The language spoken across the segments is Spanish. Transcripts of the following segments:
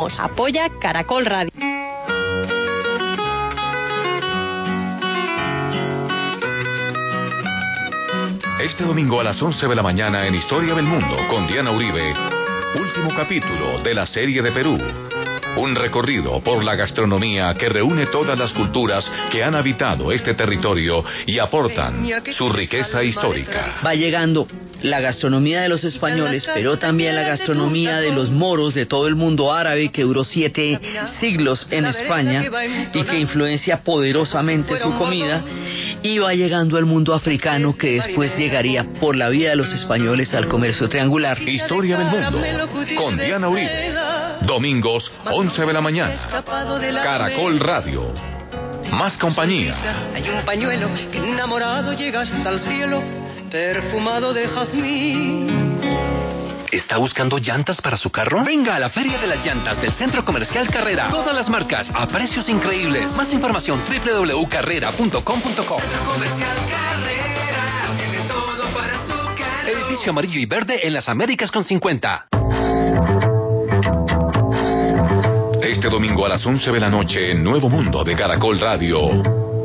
Apoya Caracol Radio. Este domingo a las 11 de la mañana en Historia del Mundo con Diana Uribe, último capítulo de la serie de Perú. Un recorrido por la gastronomía que reúne todas las culturas que han habitado este territorio y aportan su riqueza histórica. Va llegando la gastronomía de los españoles, pero también la gastronomía de los moros de todo el mundo árabe que duró siete siglos en España y que influencia poderosamente su comida. Y va llegando el mundo africano que después llegaría por la vía de los españoles al comercio triangular. Historia del mundo con Diana Uribe. Domingos 11 de la mañana. Caracol Radio. Más compañía. Hay un pañuelo que enamorado llega hasta el cielo, perfumado de jazmín. ¿Está buscando llantas para su carro? Venga a la Feria de las Llantas del Centro Comercial Carrera. Todas las marcas a precios increíbles. Más información www.carrera.com.co. Edificio amarillo y verde en las Américas con 50. Este domingo a las 11 de la noche en Nuevo Mundo de Caracol Radio.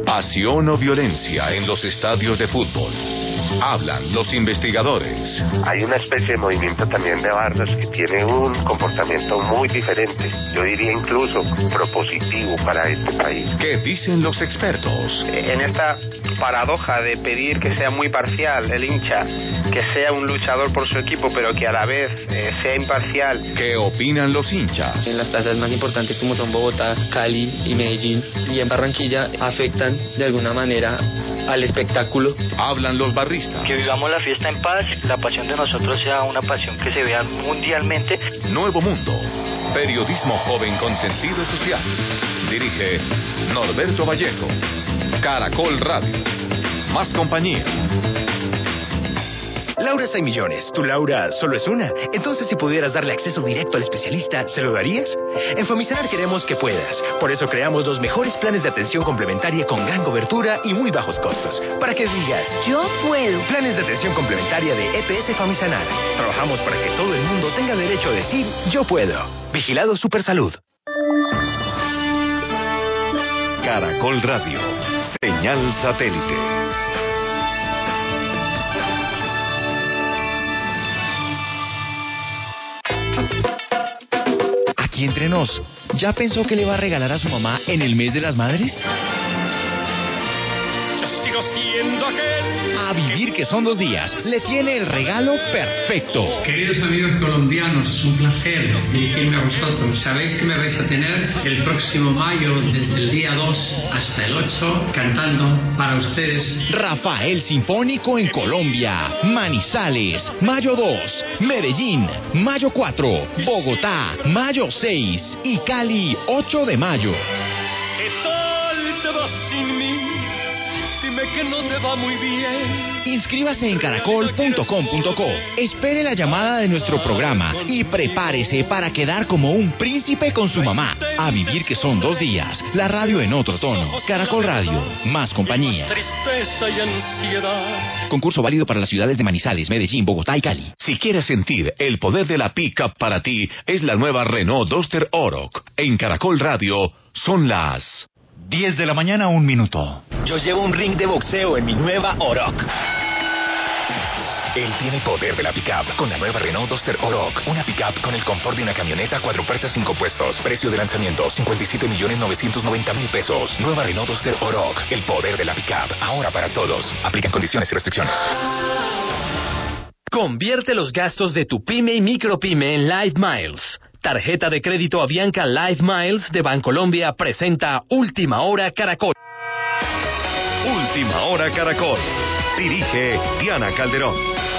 Pasión o violencia en los estadios de fútbol. Hablan los investigadores. Hay una especie de movimiento también de bardas que tiene un comportamiento muy diferente, yo diría incluso propositivo para este país. ¿Qué dicen los expertos? En esta paradoja de pedir que sea muy parcial el hincha, que sea un luchador por su equipo, pero que a la vez eh, sea imparcial. ¿Qué opinan los hinchas? En las plazas más importantes como son Bogotá, Cali y Medellín y en Barranquilla afectan de alguna manera al espectáculo. Hablan los barristas. Que vivamos la fiesta en paz, la pasión de nosotros sea una pasión que se vea mundialmente. Nuevo Mundo. Periodismo joven con sentido social. Dirige Norberto Vallejo. Caracol Radio. Más compañía. Laura hay millones. ¿Tu Laura solo es una? Entonces, si pudieras darle acceso directo al especialista, ¿se lo darías? En Famisanar queremos que puedas. Por eso creamos los mejores planes de atención complementaria con gran cobertura y muy bajos costos. Para que digas, Yo puedo. planes de atención complementaria de EPS Famisanar. Trabajamos para que todo el mundo tenga derecho a decir, yo puedo. Vigilado Supersalud. Caracol Radio. Señal satélite. Aquí entre nos, ¿ya pensó que le va a regalar a su mamá en el mes de las madres? A vivir que son dos días, le tiene el regalo perfecto. Queridos amigos colombianos, es un placer dirigirme a vosotros. Sabéis que me vais a tener el próximo mayo, desde el día 2 hasta el 8, cantando para ustedes. Rafael Sinfónico en Colombia, Manizales, mayo 2, Medellín, mayo 4, Bogotá, mayo 6 y Cali, 8 de mayo. Que no te va muy bien. Inscríbase en caracol.com.co. Espere la llamada de nuestro programa y prepárese para quedar como un príncipe con su mamá. A vivir que son dos días. La radio en otro tono. Caracol Radio. Más compañía. Tristeza y ansiedad. Concurso válido para las ciudades de Manizales, Medellín, Bogotá y Cali. Si quieres sentir el poder de la pickup para ti, es la nueva Renault Duster Oroc. En Caracol Radio son las 10 de la mañana, un minuto. Yo llevo un ring de boxeo en mi nueva Oroc. Él tiene poder de la pickup con la nueva Renault Duster Oroc. Una pickup con el confort de una camioneta, cuatro puertas, cinco puestos. Precio de lanzamiento, 57 millones 990 mil pesos. Nueva Renault Duster Oroc. El poder de la pickup. Ahora para todos. Aplican condiciones y restricciones. Convierte los gastos de tu pyme y micropyme en Live Miles. Tarjeta de crédito Avianca Live Miles de Bancolombia presenta Última Hora Caracol. Última Hora Caracol. Dirige Diana Calderón.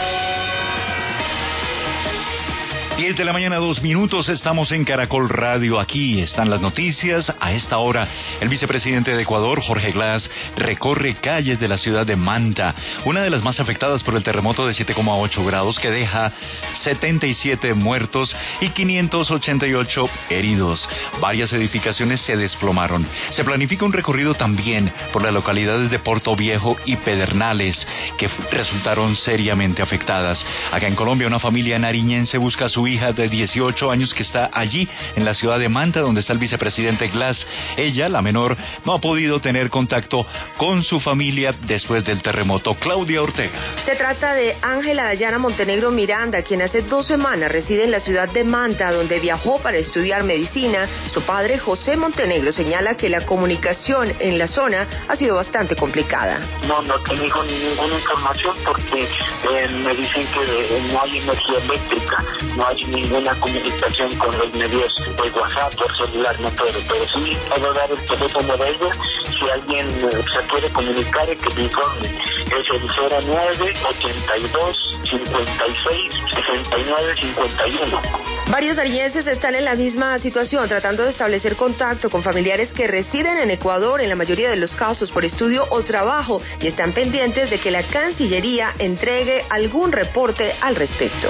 10 de la mañana, dos minutos, estamos en Caracol Radio. Aquí están las noticias. A esta hora, el vicepresidente de Ecuador, Jorge Glass, recorre calles de la ciudad de Manta, una de las más afectadas por el terremoto de 7,8 grados que deja 77 muertos y 588 heridos. Varias edificaciones se desplomaron. Se planifica un recorrido también por las localidades de Puerto Viejo y Pedernales, que resultaron seriamente afectadas. Acá en Colombia, una familia nariñense busca su su hija de 18 años que está allí en la ciudad de Manta, donde está el vicepresidente Glass. Ella, la menor, no ha podido tener contacto con su familia después del terremoto. Claudia Ortega. Se trata de Ángela Dayana Montenegro Miranda, quien hace dos semanas reside en la ciudad de Manta, donde viajó para estudiar medicina. Su padre, José Montenegro, señala que la comunicación en la zona ha sido bastante complicada. No, no tengo ninguna información porque eh, me dicen que no hay energía eléctrica, no hay ninguna comunicación con los medios de WhatsApp, por celular, no puedo, pero sí puedo dar el teléfono de ella si alguien eh, se puede comunicar que me informe. Es el 09 82 56 69 51. Varios arienses están en la misma situación, tratando de establecer contacto con familiares que residen en Ecuador, en la mayoría de los casos por estudio o trabajo, y están pendientes de que la Cancillería entregue algún reporte al respecto.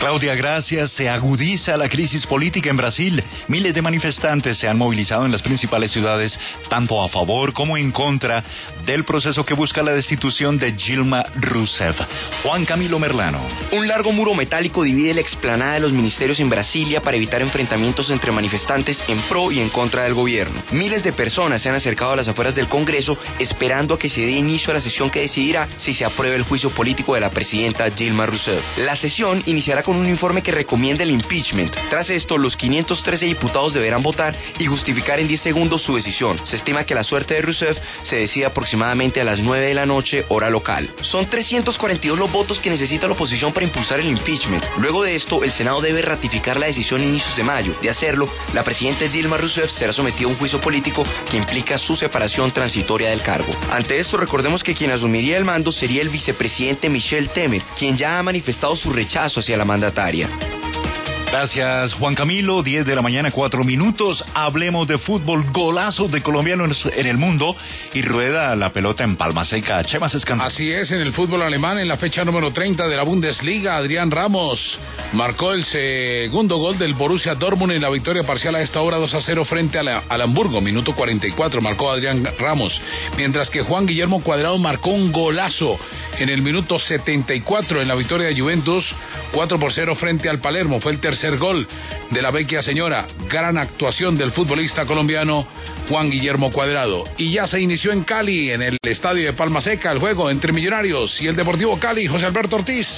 Claudia, gracias. Se agudiza la crisis política en Brasil. Miles de manifestantes se han movilizado en las principales ciudades, tanto a favor como en contra del proceso que busca la destitución de Dilma Rousseff. Juan Camilo Un largo muro metálico divide la explanada de los ministerios en Brasilia para evitar enfrentamientos entre manifestantes en pro y en contra del gobierno. Miles de personas se han acercado a las afueras del Congreso esperando a que se dé inicio a la sesión que decidirá si se aprueba el juicio político de la presidenta Dilma Rousseff. La sesión iniciará con un informe que recomienda el impeachment. Tras esto, los 513 diputados deberán votar y justificar en 10 segundos su decisión. Se estima que la suerte de Rousseff se decide aproximadamente a las 9 de la noche, hora local. Son 342 los votos que necesita la oposición para impulsar el impeachment. Luego de esto, el Senado debe ratificar la decisión a inicios de mayo. De hacerlo, la presidenta Dilma Rousseff será sometida a un juicio político que implica su separación transitoria del cargo. Ante esto, recordemos que quien asumiría el mando sería el vicepresidente Michel Temer, quien ya ha manifestado su rechazo hacia la mandataria. Gracias, Juan Camilo. 10 de la mañana, 4 minutos. Hablemos de fútbol. Golazo de colombianos en el mundo. Y rueda la pelota en Palma Seca. Chemas. Así es, en el fútbol alemán, en la fecha número 30 de la Bundesliga, Adrián Ramos marcó el segundo gol del Borussia Dortmund en la victoria parcial a esta hora 2 a 0 frente al Hamburgo. Minuto 44 marcó Adrián Ramos. Mientras que Juan Guillermo Cuadrado marcó un golazo en el minuto 74 en la victoria de Juventus. 4 por 0 frente al Palermo. Fue el tercer gol de la vecchia señora. Gran actuación del futbolista colombiano Juan Guillermo Cuadrado. Y ya se inició en Cali, en el estadio de Palma Seca, el juego entre Millonarios y el Deportivo Cali. José Alberto Ortiz.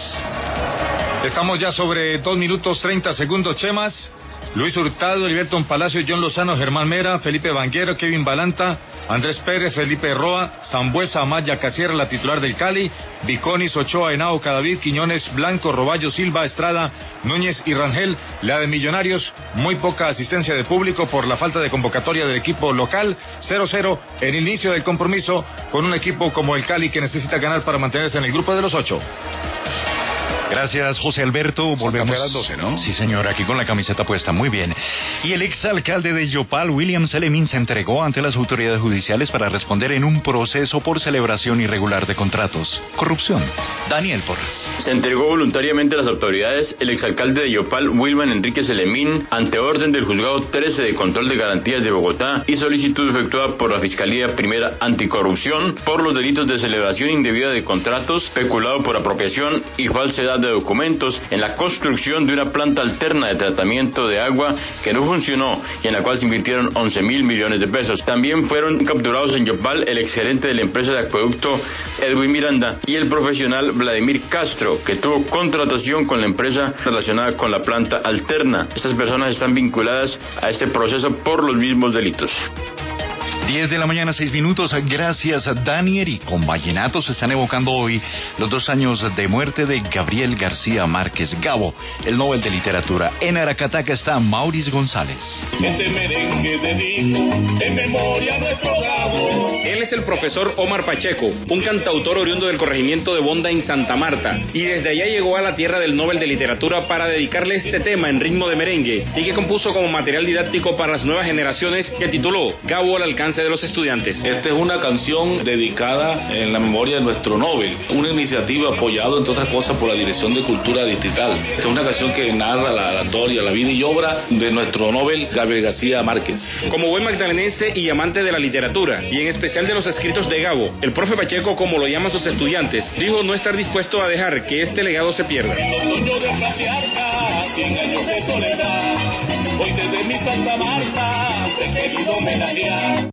Estamos ya sobre 2 minutos 30 segundos, Chemas. Luis Hurtado, Liberton Palacio, John Lozano, Germán Mera, Felipe Vanguero, Kevin Balanta, Andrés Pérez, Felipe Roa, Zambuesa, Amaya Casiera, la titular del Cali, Viconis, Ochoa, Henao, Cadavid, Quiñones, Blanco, Roballo, Silva, Estrada, Núñez y Rangel. La de Millonarios, muy poca asistencia de público por la falta de convocatoria del equipo local. 0-0 en inicio del compromiso con un equipo como el Cali que necesita ganar para mantenerse en el grupo de los ocho. Gracias, José Alberto. Volvemos. a las 12, ¿no? Sí, señor, aquí con la camiseta puesta. Muy bien. Y el exalcalde de Yopal, William Selemin, se entregó ante las autoridades judiciales para responder en un proceso por celebración irregular de contratos. Corrupción. Daniel Porras. Se entregó voluntariamente a las autoridades el exalcalde de Yopal, Wilman Enrique Selemín, ante orden del juzgado 13 de control de garantías de Bogotá y solicitud efectuada por la Fiscalía Primera Anticorrupción por los delitos de celebración indebida de contratos, peculado por apropiación y falsedad de documentos en la construcción de una planta alterna de tratamiento de agua que no funcionó y en la cual se invirtieron 11 mil millones de pesos. También fueron capturados en Yopal el exgerente de la empresa de acueducto Edwin Miranda y el profesional Vladimir Castro, que tuvo contratación con la empresa relacionada con la planta alterna. Estas personas están vinculadas a este proceso por los mismos delitos. 10 de la mañana, 6 minutos. Gracias a Daniel y con Vallenato se están evocando hoy los dos años de muerte de Gabriel García Márquez Gabo, el Nobel de Literatura. En Aracataca está Maurice González. Este merengue dedico en memoria nuestro Gabo. Él es el profesor Omar Pacheco, un cantautor oriundo del corregimiento de Bonda en Santa Marta, y desde allá llegó a la tierra del Nobel de Literatura para dedicarle este tema en ritmo de merengue y que compuso como material didáctico para las nuevas generaciones que tituló Gabo al alcance de los estudiantes. Esta es una canción dedicada en la memoria de nuestro Nobel, una iniciativa apoyada entre otras cosas por la Dirección de Cultura Distrital. Esta es una canción que narra la, la historia, la vida y obra de nuestro Nobel Gabriel García Márquez. Como buen magdalenense y amante de la literatura, y en especial de los escritos de Gabo, el profe Pacheco, como lo llaman sus estudiantes, dijo no estar dispuesto a dejar que este legado se pierda. Hoy desde mi Santa Marta te querido homenajear.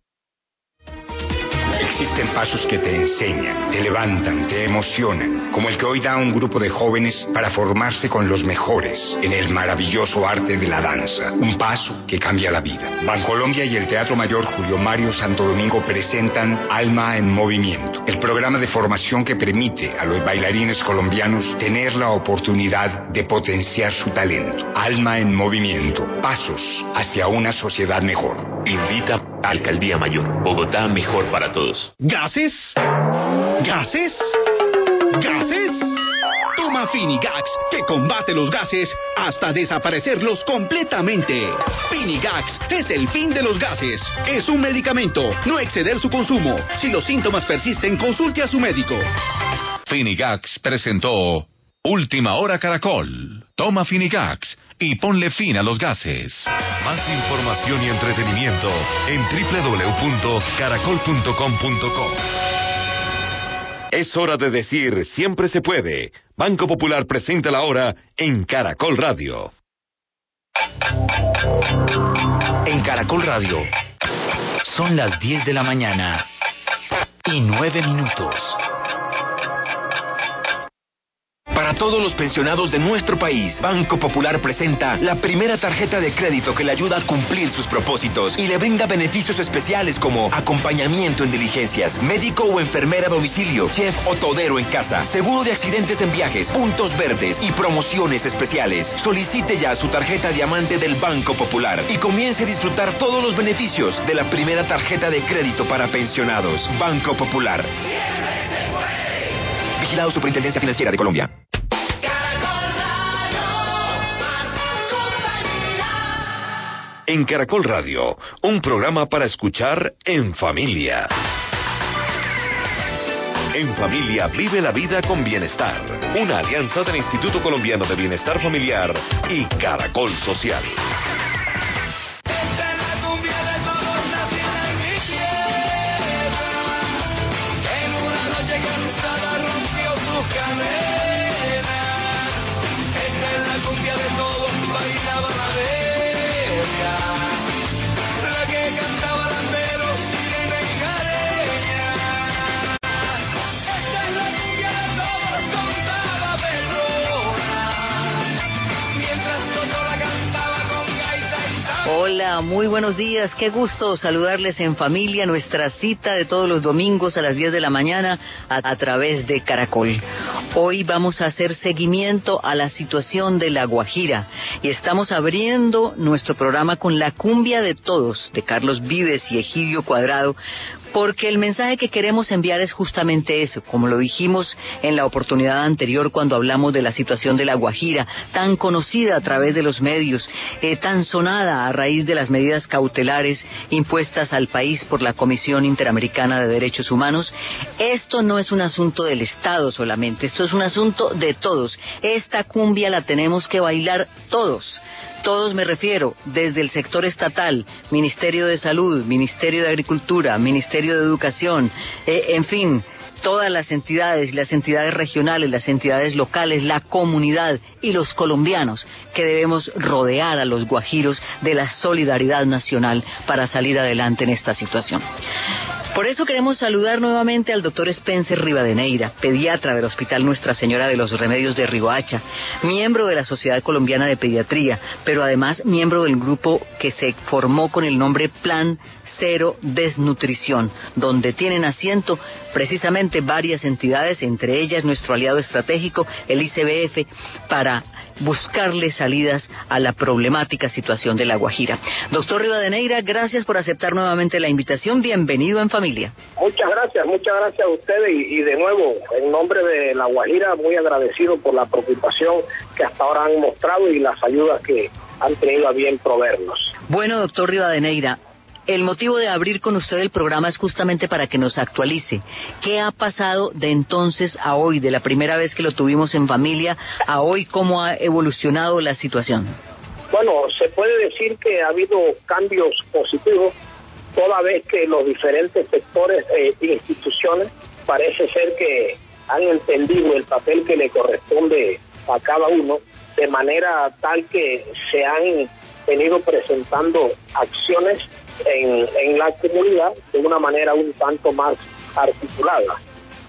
Existen pasos que te enseñan, te levantan, te emocionan, como el que hoy da un grupo de jóvenes para formarse con los mejores en el maravilloso arte de la danza. Un paso que cambia la vida. Bancolombia y el Teatro Mayor Julio Mario Santo Domingo presentan Alma en Movimiento, el programa de formación que permite a los bailarines colombianos tener la oportunidad de potenciar su talento. Alma en Movimiento, pasos hacia una sociedad mejor. Invita a Alcaldía Mayor. Bogotá mejor para todos. ¿Gases? ¿Gases? ¿Gases? Toma Finigax, que combate los gases hasta desaparecerlos completamente. Finigax es el fin de los gases. Es un medicamento, no exceder su consumo. Si los síntomas persisten, consulte a su médico. Finigax presentó Última Hora Caracol. Toma Finigax y ponle fin a los gases. Más información y entretenimiento en www.caracol.com.co. Es hora de decir siempre se puede. Banco Popular presenta la hora en Caracol Radio. En Caracol Radio son las 10 de la mañana y 9 minutos. Para todos los pensionados de nuestro país, Banco Popular presenta la primera tarjeta de crédito que le ayuda a cumplir sus propósitos y le brinda beneficios especiales como acompañamiento en diligencias, médico o enfermera a domicilio, chef o todero en casa, seguro de accidentes en viajes, puntos verdes y promociones especiales. Solicite ya su tarjeta diamante del Banco Popular y comience a disfrutar todos los beneficios de la primera tarjeta de crédito para pensionados. Banco Popular. Vigilado Superintendencia Financiera de Colombia. En Caracol Radio, un programa para escuchar en familia. En familia vive la vida con bienestar. Una alianza del Instituto Colombiano de Bienestar Familiar y Caracol Social. Muy buenos días. Qué gusto saludarles en familia. Nuestra cita de todos los domingos a las 10 de la mañana a través de Caracol. Hoy vamos a hacer seguimiento a la situación de La Guajira y estamos abriendo nuestro programa con La Cumbia de Todos de Carlos Vives y Egidio Cuadrado porque el mensaje que queremos enviar es justamente eso, como lo dijimos en la oportunidad anterior cuando hablamos de la situación de La Guajira, tan conocida a través de los medios, eh, tan sonada a raíz de las medidas cautelares impuestas al país por la Comisión Interamericana de Derechos Humanos. Esto no es un asunto del Estado solamente, esto es un asunto de todos. Esta cumbia la tenemos que bailar todos. Todos me refiero, desde el sector estatal, Ministerio de Salud, Ministerio de Agricultura, Ministerio de Educación, eh, en fin, todas las entidades, las entidades regionales, las entidades locales, la comunidad y los colombianos que debemos rodear a los guajiros de la solidaridad nacional para salir adelante en esta situación. Por eso queremos saludar nuevamente al doctor Spencer Rivadeneira, pediatra del Hospital Nuestra Señora de los Remedios de Riohacha, miembro de la Sociedad Colombiana de Pediatría, pero además miembro del grupo que se formó con el nombre Plan Cero Desnutrición, donde tienen asiento precisamente varias entidades, entre ellas nuestro aliado estratégico, el ICBF, para buscarle salidas a la problemática situación de La Guajira. Doctor Rivadeneira, gracias por aceptar nuevamente la invitación. Bienvenido en familia. Muchas gracias, muchas gracias a ustedes y, y de nuevo, en nombre de La Guajira, muy agradecido por la preocupación que hasta ahora han mostrado y las ayudas que han tenido a bien proveernos. Bueno, doctor Rivadeneira, el motivo de abrir con usted el programa es justamente para que nos actualice. ¿Qué ha pasado de entonces a hoy, de la primera vez que lo tuvimos en familia, a hoy, cómo ha evolucionado la situación? Bueno, se puede decir que ha habido cambios positivos, toda vez que los diferentes sectores e instituciones parece ser que han entendido el papel que le corresponde a cada uno, de manera tal que se han venido presentando acciones en, la comunidad de una manera un tanto más articulada.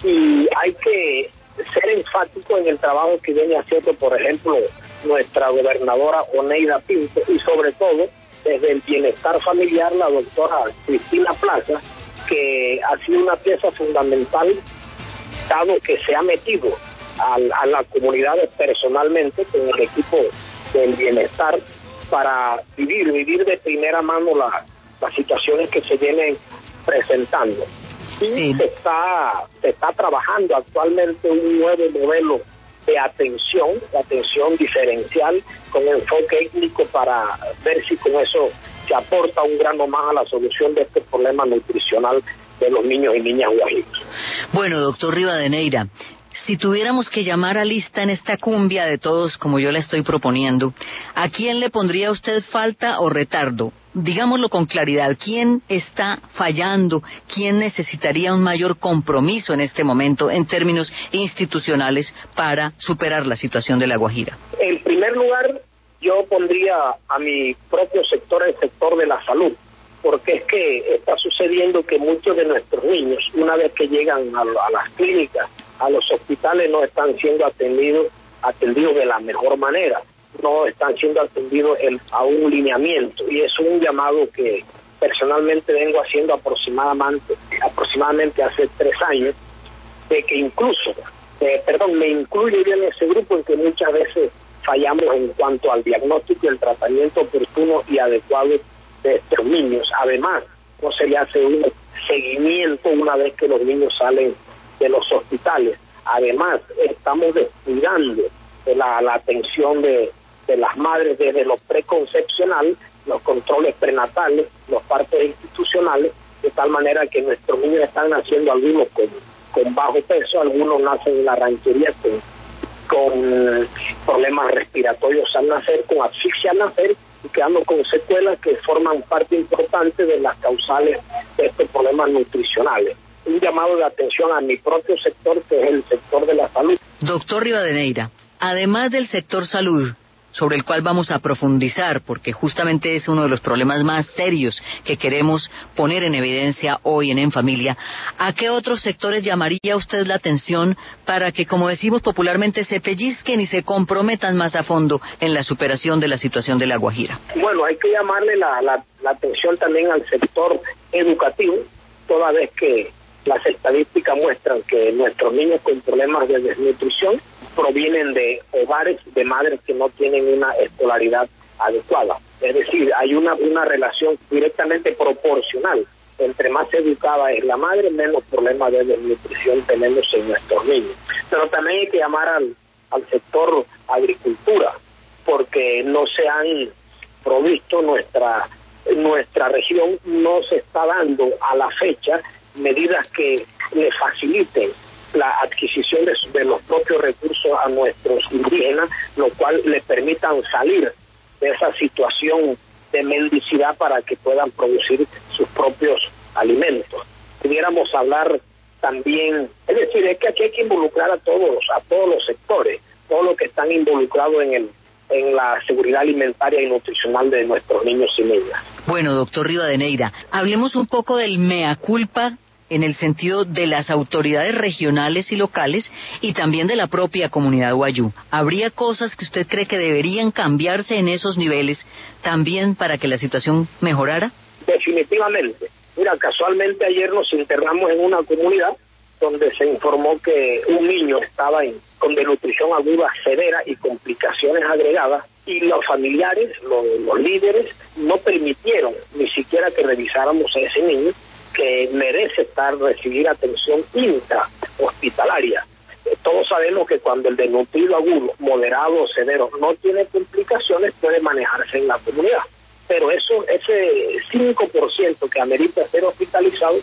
Y hay que ser enfático en el trabajo que viene haciendo, por ejemplo, nuestra gobernadora Oneida Pinto y sobre todo desde el bienestar familiar la doctora Cristina Plaza, que ha sido una pieza fundamental dado que se ha metido a, a las comunidades personalmente con el equipo del bienestar para vivir, vivir de primera mano la- las situaciones que se vienen presentando. Y se está, se está trabajando actualmente un nuevo modelo de atención, de atención diferencial con enfoque étnico para ver si con eso se aporta un grano más a la solución de este problema nutricional de los niños y niñas guajiros. Bueno, doctor Rivadeneira, si tuviéramos que llamar a lista en esta cumbia de todos como yo la estoy proponiendo, ¿a quién le pondría usted falta o retardo? Digámoslo con claridad, ¿quién está fallando? ¿Quién necesitaría un mayor compromiso en este momento en términos institucionales para superar la situación de la Guajira? En primer lugar, yo pondría a mi propio sector, el sector de la salud, porque es que está sucediendo que muchos de nuestros niños, una vez que llegan a, a las clínicas, a los hospitales, no están siendo atendidos, atendidos de la mejor manera, no están siendo atendidos en- a un lineamiento, y es un llamado que personalmente vengo haciendo aproximadamente, aproximadamente hace tres años, de que incluso, eh, perdón, me incluyo yo en ese grupo en que muchas veces fallamos en cuanto al diagnóstico y el tratamiento oportuno y adecuado de estos niños. Además, no se le hace un seguimiento una vez que los niños salen de los hospitales. Además, estamos descuidando de la, la atención de, de las madres desde lo preconcepcional, los controles prenatales, los partos institucionales, de tal manera que nuestros niños están naciendo algunos con, con bajo peso, algunos nacen en la ranchería con, con problemas respiratorios al nacer, con asfixia al nacer y quedando con secuelas que forman parte importante de las causales de estos problemas nutricionales. Un llamado de atención a mi propio sector, que es el sector de la salud. Doctor Rivadeneira, además del sector salud, sobre el cual vamos a profundizar, porque justamente es uno de los problemas más serios que queremos poner en evidencia hoy en En Familia, ¿a qué otros sectores llamaría usted la atención para que, como decimos popularmente, se pellizquen y se comprometan más a fondo en la superación de la situación de la Guajira? Bueno, hay que llamarle la, la, la atención también al sector educativo, toda vez que las estadísticas muestran que nuestros niños con problemas de desnutrición provienen de hogares de madres que no tienen una escolaridad adecuada. Es decir, hay una, una relación directamente proporcional. Entre más educada es la madre, menos problemas de desnutrición tenemos en nuestros niños. Pero también hay que llamar al, al sector agricultura, porque no se han provisto nuestra nuestra región no se está dando a la fecha medidas que le faciliten la adquisición de, de los propios recursos a nuestros indígenas, lo cual le permitan salir de esa situación de mendicidad para que puedan producir sus propios alimentos. Pudiéramos hablar también, es decir, es que aquí hay que involucrar a todos, a todos los sectores, todos los que están involucrados en el en la seguridad alimentaria y nutricional de nuestros niños y niñas. Bueno, doctor Rivadeneira, hablemos un poco del mea culpa en el sentido de las autoridades regionales y locales y también de la propia comunidad guayú. ¿Habría cosas que usted cree que deberían cambiarse en esos niveles también para que la situación mejorara? Definitivamente. Mira, casualmente ayer nos internamos en una comunidad donde se informó que un niño estaba en, con desnutrición aguda severa y complicaciones agregadas y los familiares, los, líderes, no permitieron ni siquiera que revisáramos a ese niño que merece estar recibir atención intra-hospitalaria. Eh, Todos sabemos que cuando el desnutrido agudo, moderado o severo no tiene complicaciones, puede manejarse en la comunidad. Pero eso, ese 5% que amerita ser hospitalizado,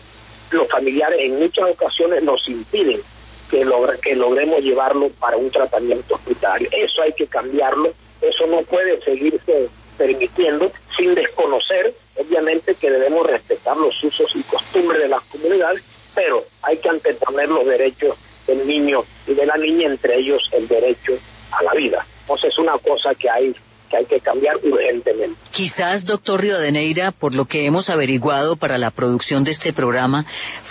los familiares en muchas ocasiones nos impiden que, logre, que logremos llevarlo para un tratamiento hospitalario. Eso hay que cambiarlo, eso no puede seguirse permitiendo sin desconocer, obviamente, que debemos respetar los usos y costumbres de las comunidades, pero hay que anteponer los derechos del niño y de la niña, entre ellos el derecho a la vida. Quizás, doctor Rivadeneira, por lo que hemos averiguado para la producción de este programa,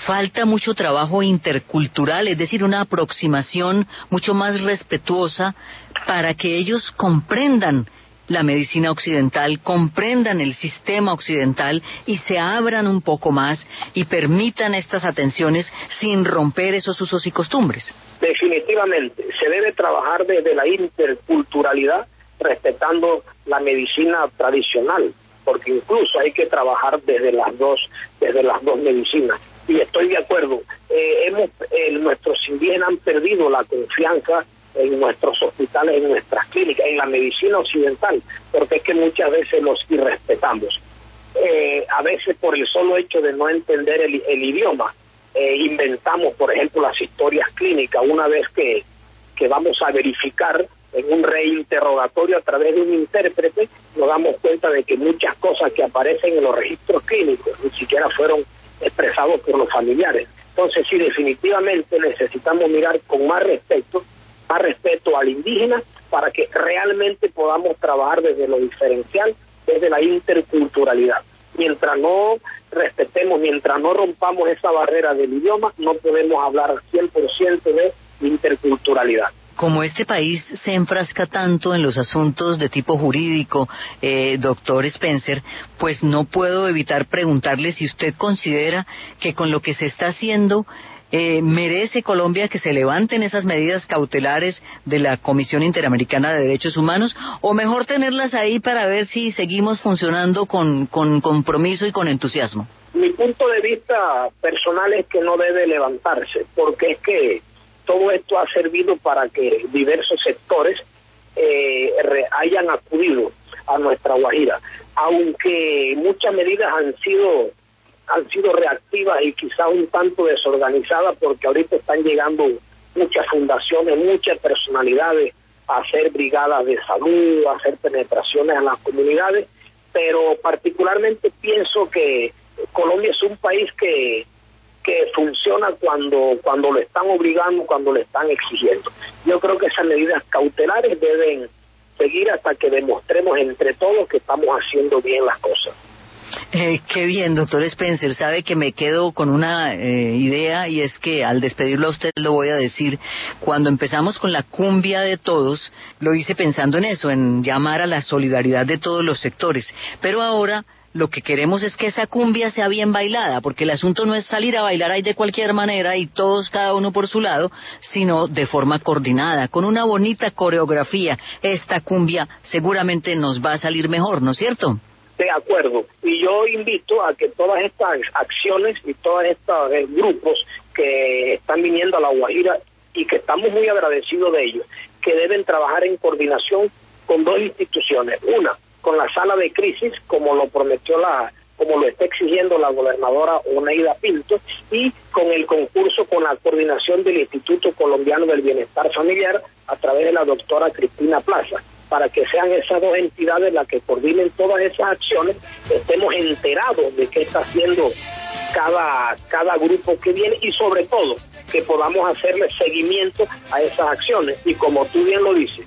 falta mucho trabajo intercultural, es decir, una aproximación mucho más respetuosa para que ellos comprendan la medicina occidental, comprendan el sistema occidental y se abran un poco más y permitan estas atenciones sin romper esos usos y costumbres. Definitivamente, se debe trabajar desde la interculturalidad, respetando la medicina tradicional, porque incluso hay que trabajar desde las dos, desde las dos medicinas. Y estoy de acuerdo, eh, hemos, eh, nuestros indígenas han perdido la confianza en nuestros hospitales, en nuestras clínicas, en la medicina occidental, porque es que muchas veces los irrespetamos. Eh, a veces por el solo hecho de no entender el, el idioma, eh, inventamos, por ejemplo, las historias clínicas. Una vez que, que vamos a verificar en un reinterrogatorio a través de un intérprete, nos damos cuenta de que muchas cosas que aparecen en los registros clínicos ni siquiera fueron expresados por los familiares. Entonces, sí, definitivamente necesitamos mirar con más respeto más respeto al indígena para que realmente podamos trabajar desde lo diferencial, desde la interculturalidad. Mientras no respetemos, mientras no rompamos esa barrera del idioma, no podemos hablar al 100% de interculturalidad como este país se enfrasca tanto en los asuntos de tipo jurídico, eh, doctor Spencer, pues no puedo evitar preguntarle si usted considera que con lo que se está haciendo eh, ¿Merece Colombia que se levanten esas medidas cautelares de la Comisión Interamericana de Derechos Humanos o mejor tenerlas ahí para ver si seguimos funcionando con, con compromiso y con entusiasmo? Mi punto de vista personal es que no debe levantarse, porque es que todo esto ha servido para que diversos sectores eh, hayan acudido a nuestra Guajira, aunque muchas medidas han sido han sido reactivas y quizás un tanto desorganizadas porque ahorita están llegando muchas fundaciones, muchas personalidades a hacer brigadas de salud, a hacer penetraciones a las comunidades, pero particularmente pienso que Colombia es un país que que funciona cuando cuando lo están obligando, cuando le están exigiendo. Yo creo que esas medidas cautelares deben seguir hasta que demostremos entre todos que estamos haciendo bien las cosas. Eh, qué bien, doctor Spencer. Sabe que me quedo con una eh, idea y es que al despedirlo a usted lo voy a decir. Cuando empezamos con la cumbia de todos, lo hice pensando en eso, en llamar a la solidaridad de todos los sectores. Pero ahora lo que queremos es que esa cumbia sea bien bailada, porque el asunto no es salir a bailar ahí de cualquier manera y todos cada uno por su lado, sino de forma coordinada, con una bonita coreografía. Esta cumbia seguramente nos va a salir mejor, ¿no es cierto? De acuerdo. Y yo invito a que todas estas acciones y todos estos eh, grupos que están viniendo a La Guajira y que estamos muy agradecidos de ellos, que deben trabajar en coordinación con dos instituciones. Una, con la sala de crisis, como lo prometió la como lo está exigiendo la gobernadora Oneida Pinto, y con el concurso con la coordinación del Instituto Colombiano del Bienestar Familiar a través de la doctora Cristina Plaza para que sean esas dos entidades las que coordinen todas esas acciones, estemos enterados de qué está haciendo cada, cada grupo que viene y sobre todo que podamos hacerle seguimiento a esas acciones. Y como tú bien lo dices,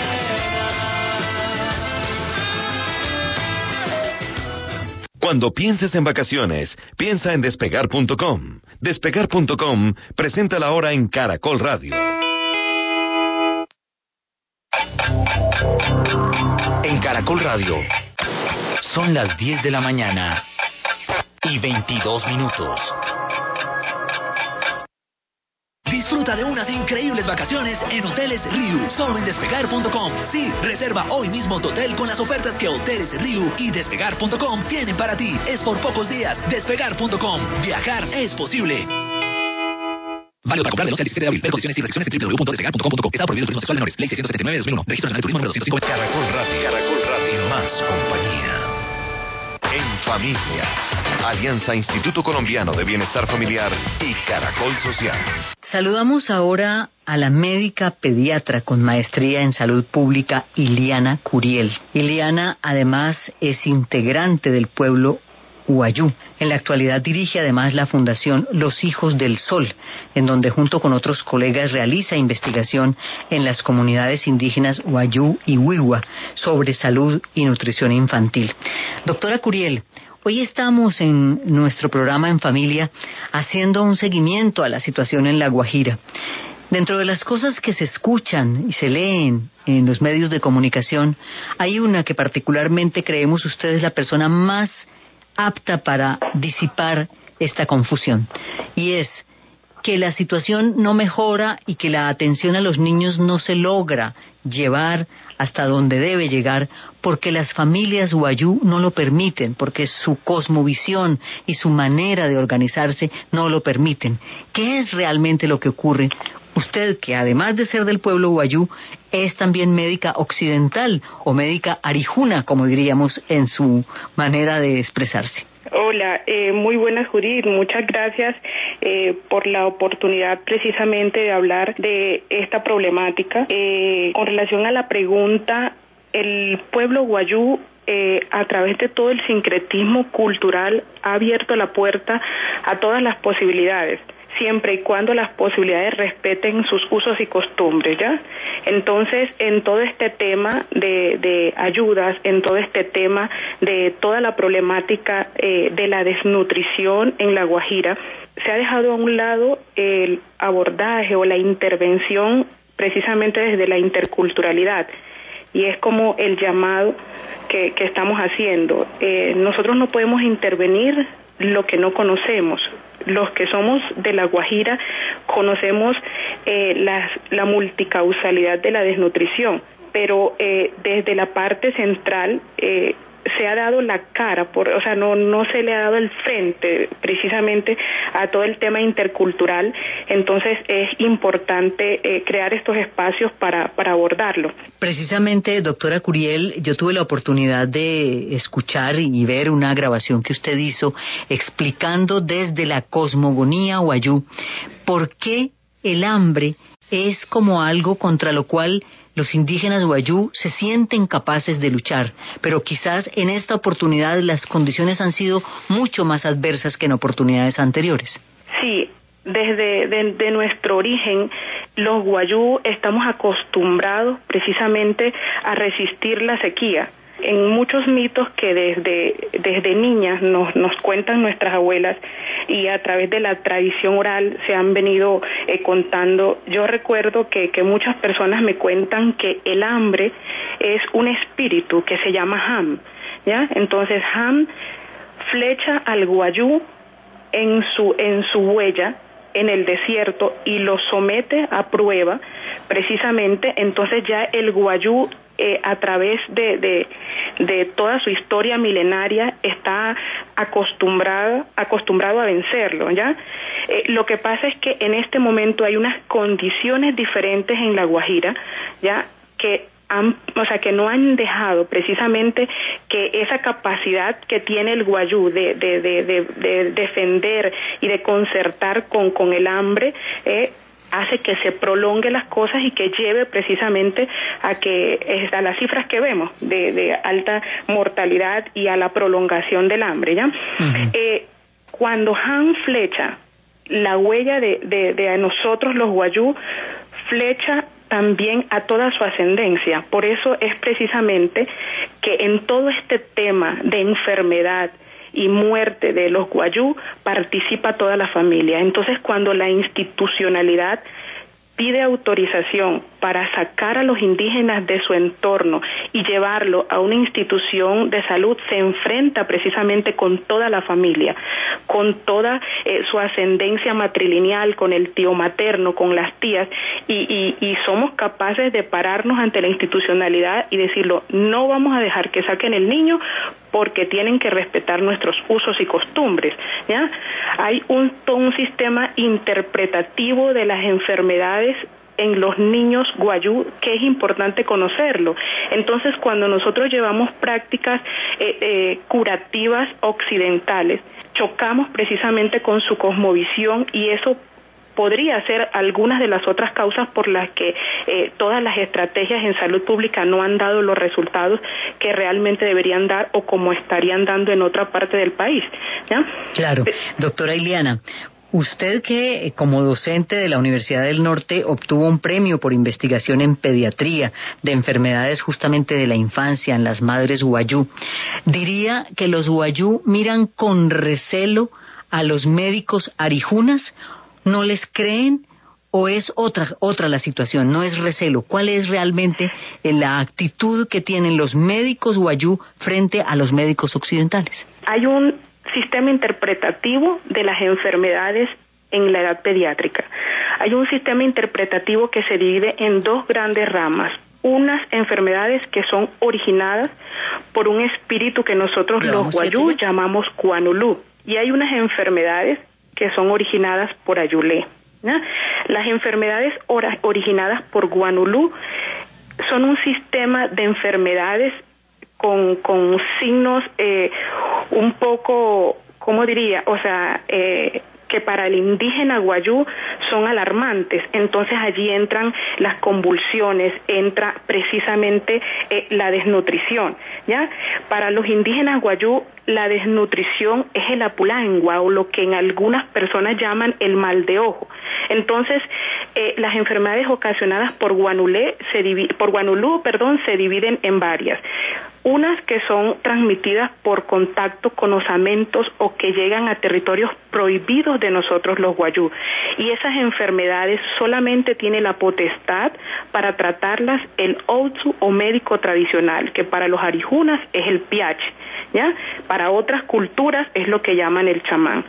Cuando pienses en vacaciones, piensa en despegar.com. Despegar.com presenta la hora en Caracol Radio. En Caracol Radio son las 10 de la mañana y 22 minutos. Disfruta de unas increíbles vacaciones en Hoteles Riu, solo en despegar.com. Sí, reserva hoy mismo tu hotel con las ofertas que Hoteles Riu y despegar.com tienen para ti. Es por pocos días. Despegar.com. Viajar es posible. Válido para comprar de 11 al 17 de abril. Ver condiciones y restricciones en www.despegar.com.co. Está prohibido el turismo sexual de menores. Ley 679 2001. Registro Nacional de Turismo número 205. Caracol Radio. Caracol Radio. Más compañía. En familia. Alianza Instituto Colombiano de Bienestar Familiar y Caracol Social. Saludamos ahora a la médica pediatra con maestría en salud pública Iliana Curiel. Iliana además es integrante del pueblo Huayú. En la actualidad dirige además la Fundación Los Hijos del Sol, en donde junto con otros colegas realiza investigación en las comunidades indígenas Huayú y Huigua sobre salud y nutrición infantil. Doctora Curiel, Hoy estamos en nuestro programa en familia haciendo un seguimiento a la situación en La Guajira. Dentro de las cosas que se escuchan y se leen en los medios de comunicación, hay una que particularmente creemos usted es la persona más apta para disipar esta confusión. Y es que la situación no mejora y que la atención a los niños no se logra llevar hasta donde debe llegar porque las familias guayú no lo permiten, porque su cosmovisión y su manera de organizarse no lo permiten. ¿Qué es realmente lo que ocurre? Usted, que además de ser del pueblo guayú, es también médica occidental o médica arijuna, como diríamos en su manera de expresarse. Hola, eh, muy buenas Judith, muchas gracias eh, por la oportunidad precisamente de hablar de esta problemática. Eh, con relación a la pregunta, el pueblo guayú eh, a través de todo el sincretismo cultural ha abierto la puerta a todas las posibilidades siempre y cuando las posibilidades respeten sus usos y costumbres, ¿ya? Entonces, en todo este tema de, de ayudas, en todo este tema de toda la problemática eh, de la desnutrición en La Guajira, se ha dejado a un lado el abordaje o la intervención precisamente desde la interculturalidad y es como el llamado que, que estamos haciendo. Eh, nosotros no podemos intervenir lo que no conocemos. Los que somos de La Guajira conocemos eh, la, la multicausalidad de la desnutrición, pero eh, desde la parte central eh, se ha dado la cara, por, o sea, no, no se le ha dado el frente precisamente a todo el tema intercultural, entonces es importante eh, crear estos espacios para, para abordarlo. Precisamente, doctora Curiel, yo tuve la oportunidad de escuchar y ver una grabación que usted hizo explicando desde la cosmogonía Wayú por qué el hambre es como algo contra lo cual los indígenas Wayú se sienten capaces de luchar, pero quizás en esta oportunidad las condiciones han sido mucho más adversas que en oportunidades anteriores. Sí, desde de, nuestro origen, los Wayú estamos acostumbrados precisamente a resistir la sequía en muchos mitos que desde, desde niñas nos, nos cuentan nuestras abuelas y a través de la tradición oral se han venido eh, contando. Yo recuerdo que, que muchas personas me cuentan que el hambre es un espíritu que se llama Ham, ¿ya? Entonces Ham flecha al guayú en su, en su huella en el desierto y lo somete a prueba, precisamente entonces ya el guayú eh, a través de, de, de, toda su historia milenaria está acostumbrado, acostumbrado a vencerlo, ¿ya? Eh, lo que pasa es que en este momento hay unas condiciones diferentes en La Guajira, ¿ya? Que han, o sea, que no han dejado precisamente que esa capacidad que tiene el guayú de, de, de, de defender y de concertar con, con el hambre, eh, hace que se prolongue las cosas y que lleve precisamente a que a las cifras que vemos de, de alta mortalidad y a la prolongación del hambre ya eh, cuando Han flecha la huella de, de, de a nosotros los guayú flecha también a toda su ascendencia. Por eso es precisamente que en todo este tema de enfermedad, y muerte de los guayú participa toda la familia. Entonces, cuando la institucionalidad pide autorización para sacar a los indígenas de su entorno y llevarlo a una institución de salud, se enfrenta precisamente con toda la familia, con toda eh, su ascendencia matrilineal, con el tío materno, con las tías, y, y, y somos capaces de pararnos ante la institucionalidad y decirlo, no vamos a dejar que saquen el niño porque tienen que respetar nuestros usos y costumbres. Hay un, un sistema interpretativo de las enfermedades en los niños guayú que es importante conocerlo. Entonces, cuando nosotros llevamos prácticas eh, eh, curativas occidentales, chocamos precisamente con su cosmovisión y eso podría ser algunas de las otras causas por las que eh, todas las estrategias en salud pública no han dado los resultados que realmente deberían dar o como estarían dando en otra parte del país. ¿ya? Claro. Doctora Iliana, Usted que eh, como docente de la Universidad del Norte obtuvo un premio por investigación en pediatría de enfermedades justamente de la infancia en las madres guayú, diría que los guayú miran con recelo a los médicos arijunas no les creen o es otra otra la situación, no es recelo. ¿Cuál es realmente eh, la actitud que tienen los médicos guayú frente a los médicos occidentales? Hay un sistema interpretativo de las enfermedades en la edad pediátrica. Hay un sistema interpretativo que se divide en dos grandes ramas. Unas enfermedades que son originadas por un espíritu que nosotros los guayú llamamos cuanulú. Y hay unas enfermedades que son originadas por Ayulé. Las enfermedades originadas por Guanulú son un sistema de enfermedades con, con signos eh, un poco, ¿cómo diría? O sea, eh, que para el indígena guayú son alarmantes. Entonces allí entran las convulsiones, entra precisamente eh, la desnutrición. ¿ya? Para los indígenas guayú la desnutrición es el apulangua o lo que en algunas personas llaman el mal de ojo. Entonces, eh, las enfermedades ocasionadas por guanulé se por guanulú, perdón, se dividen en varias. Unas que son transmitidas por contacto con osamentos o que llegan a territorios prohibidos de nosotros los guayú. Y esas enfermedades solamente tiene la potestad para tratarlas el outsu o médico tradicional, que para los arijunas es el piach, ¿ya? Para otras culturas es lo que llaman el chamán.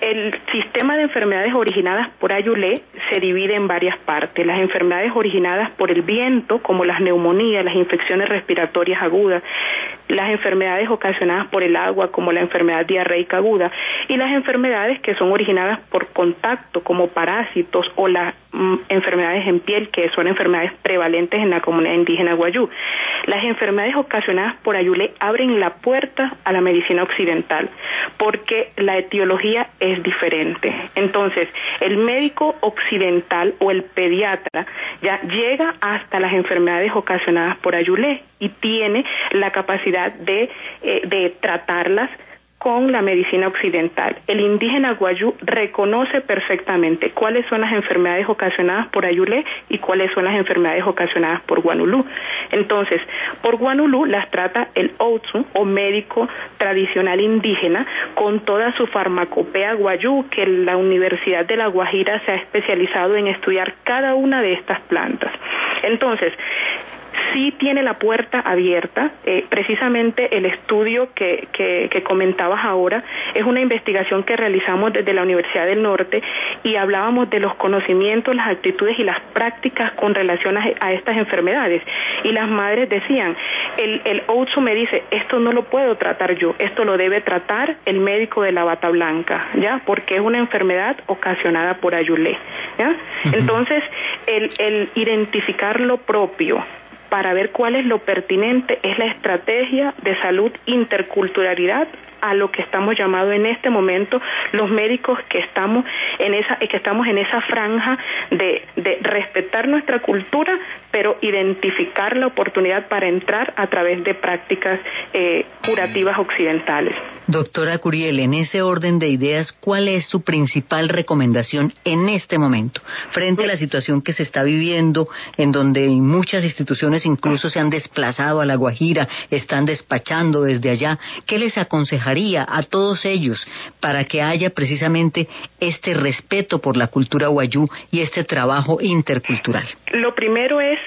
El sistema de enfermedades originadas por Ayulé se divide en varias partes. Las enfermedades originadas por el viento, como las neumonías, las infecciones respiratorias agudas, las enfermedades ocasionadas por el agua, como la enfermedad diarreica aguda, y las enfermedades que son originadas por contacto, como parásitos o las mm, enfermedades en piel, que son enfermedades prevalentes en la comunidad indígena guayú. Las enfermedades ocasionadas por Ayulé abren la puerta a la medicina occidental, porque la etiología es diferente. Entonces, el médico occidental o el pediatra ya llega hasta las enfermedades ocasionadas por Ayulé y tiene la capacidad de, eh, de tratarlas con la medicina occidental. El indígena guayú reconoce perfectamente cuáles son las enfermedades ocasionadas por Ayulé y cuáles son las enfermedades ocasionadas por Guanulú. Entonces, por Guanulú las trata el Outsu o médico tradicional indígena con toda su farmacopea guayú que la Universidad de La Guajira se ha especializado en estudiar cada una de estas plantas. Entonces, sí tiene la puerta abierta. Eh, precisamente el estudio que, que, que, comentabas ahora es una investigación que realizamos desde la Universidad del Norte y hablábamos de los conocimientos, las actitudes y las prácticas con relación a, a estas enfermedades. Y las madres decían, el, el OUTSU me dice, esto no lo puedo tratar yo, esto lo debe tratar el médico de la bata blanca, ¿ya? Porque es una enfermedad ocasionada por Ayulé, ¿ya? Entonces, el, el identificar lo propio, para ver cuál es lo pertinente es la estrategia de salud interculturalidad a lo que estamos llamados en este momento los médicos que estamos en esa que estamos en esa franja de, de respetar nuestra cultura pero identificar la oportunidad para entrar a través de prácticas eh, curativas occidentales. Doctora Curiel, en ese orden de ideas, ¿cuál es su principal recomendación en este momento frente a la situación que se está viviendo, en donde muchas instituciones incluso se han desplazado a La Guajira, están despachando desde allá? ¿Qué les aconsejaría a todos ellos para que haya precisamente este respeto por la cultura guayú y este trabajo intercultural? Lo primero es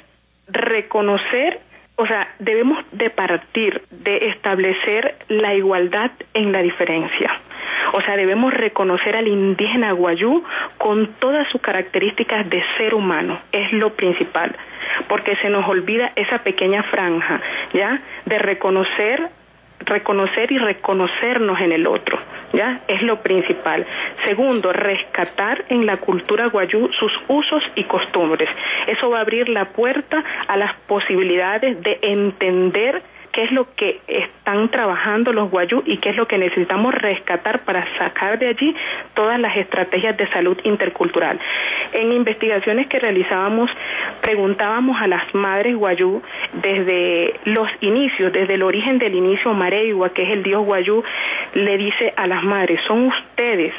reconocer, o sea, debemos de partir de establecer la igualdad en la diferencia. O sea, debemos reconocer al indígena guayú con todas sus características de ser humano, es lo principal, porque se nos olvida esa pequeña franja, ¿ya? De reconocer reconocer y reconocernos en el otro, ¿ya? Es lo principal. Segundo, rescatar en la cultura guayú sus usos y costumbres. Eso va a abrir la puerta a las posibilidades de entender qué es lo que están trabajando los guayú y qué es lo que necesitamos rescatar para sacar de allí todas las estrategias de salud intercultural. En investigaciones que realizábamos, preguntábamos a las madres guayú desde los inicios, desde el origen del inicio Mareigua, que es el dios guayú, le dice a las madres, son ustedes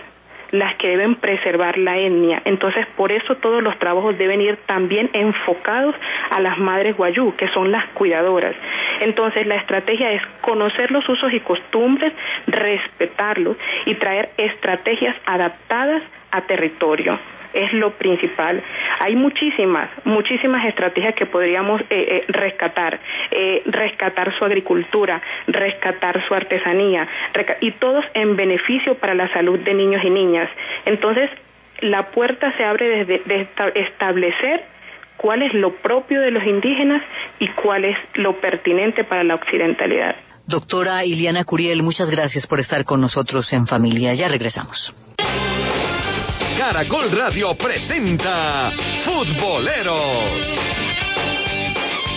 las que deben preservar la etnia. Entonces, por eso todos los trabajos deben ir también enfocados a las madres guayú, que son las cuidadoras. Entonces, la estrategia es conocer los usos y costumbres, respetarlos y traer estrategias adaptadas a territorio es lo principal. Hay muchísimas, muchísimas estrategias que podríamos eh, eh, rescatar, eh, rescatar su agricultura, rescatar su artesanía, y todos en beneficio para la salud de niños y niñas. Entonces, la puerta se abre desde de establecer cuál es lo propio de los indígenas y cuál es lo pertinente para la occidentalidad. Doctora Iliana Curiel, muchas gracias por estar con nosotros en familia. Ya regresamos. Caracol Radio presenta Futboleros.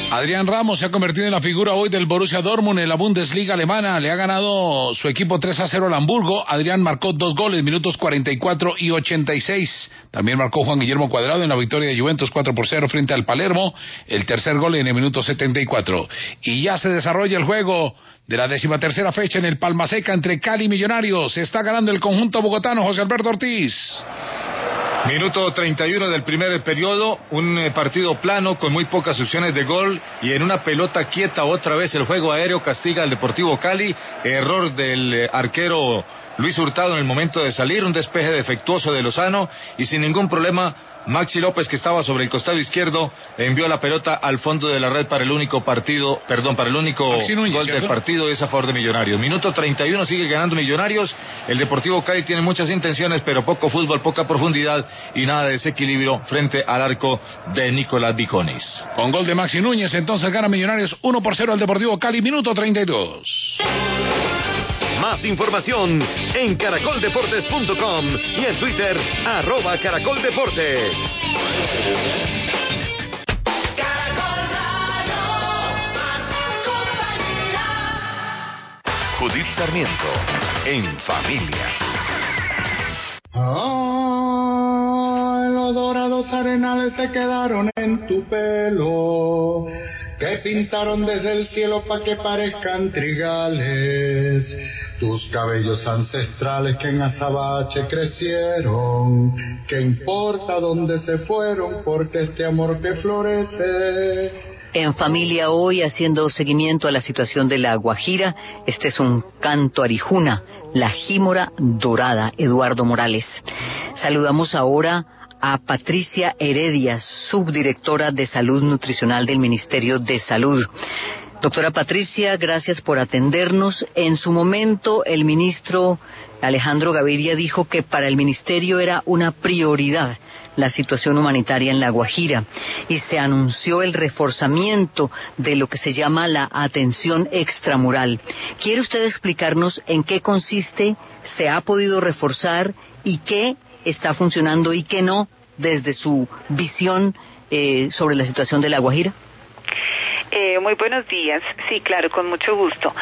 Adrián Ramos se ha convertido en la figura hoy del Borussia Dortmund en la Bundesliga alemana. Le ha ganado su equipo 3 a 0 al Hamburgo. Adrián marcó dos goles, minutos 44 y 86. También marcó Juan Guillermo Cuadrado en la victoria de Juventus 4 por 0 frente al Palermo. El tercer gol en el minuto 74. Y ya se desarrolla el juego de la decimatercera fecha en el Palmaseca entre Cali y Millonarios. Está ganando el conjunto bogotano José Alberto Ortiz. Minuto 31 del primer periodo, un eh, partido plano con muy pocas opciones de gol y en una pelota quieta otra vez el juego aéreo castiga al Deportivo Cali, error del eh, arquero Luis Hurtado en el momento de salir, un despeje defectuoso de Lozano y sin ningún problema Maxi López, que estaba sobre el costado izquierdo, envió la pelota al fondo de la red para el único partido, perdón, para el único gol del partido es a favor de Millonarios. Minuto 31 sigue ganando Millonarios. El Deportivo Cali tiene muchas intenciones, pero poco fútbol, poca profundidad y nada de desequilibrio frente al arco de Nicolás Viconis. Con gol de Maxi Núñez, entonces gana Millonarios 1 por 0 al Deportivo Cali, minuto 32. Más información en caracoldeportes.com y en Twitter, arroba caracoldeportes. Judith Sarmiento, en familia. Ah, los dorados arenales se quedaron en tu pelo, que pintaron desde el cielo pa' que parezcan trigales tus cabellos ancestrales que en azabache crecieron, ¿qué importa dónde se fueron? Porque este amor que florece. En familia hoy, haciendo seguimiento a la situación de la Guajira, este es un canto arijuna, la jímora dorada, Eduardo Morales. Saludamos ahora a Patricia Heredia, subdirectora de Salud Nutricional del Ministerio de Salud. Doctora Patricia, gracias por atendernos. En su momento, el ministro Alejandro Gaviria dijo que para el ministerio era una prioridad la situación humanitaria en La Guajira y se anunció el reforzamiento de lo que se llama la atención extramural. ¿Quiere usted explicarnos en qué consiste, se ha podido reforzar y qué está funcionando y qué no desde su visión eh, sobre la situación de La Guajira? Eh, muy buenos días. Sí, claro, con mucho gusto.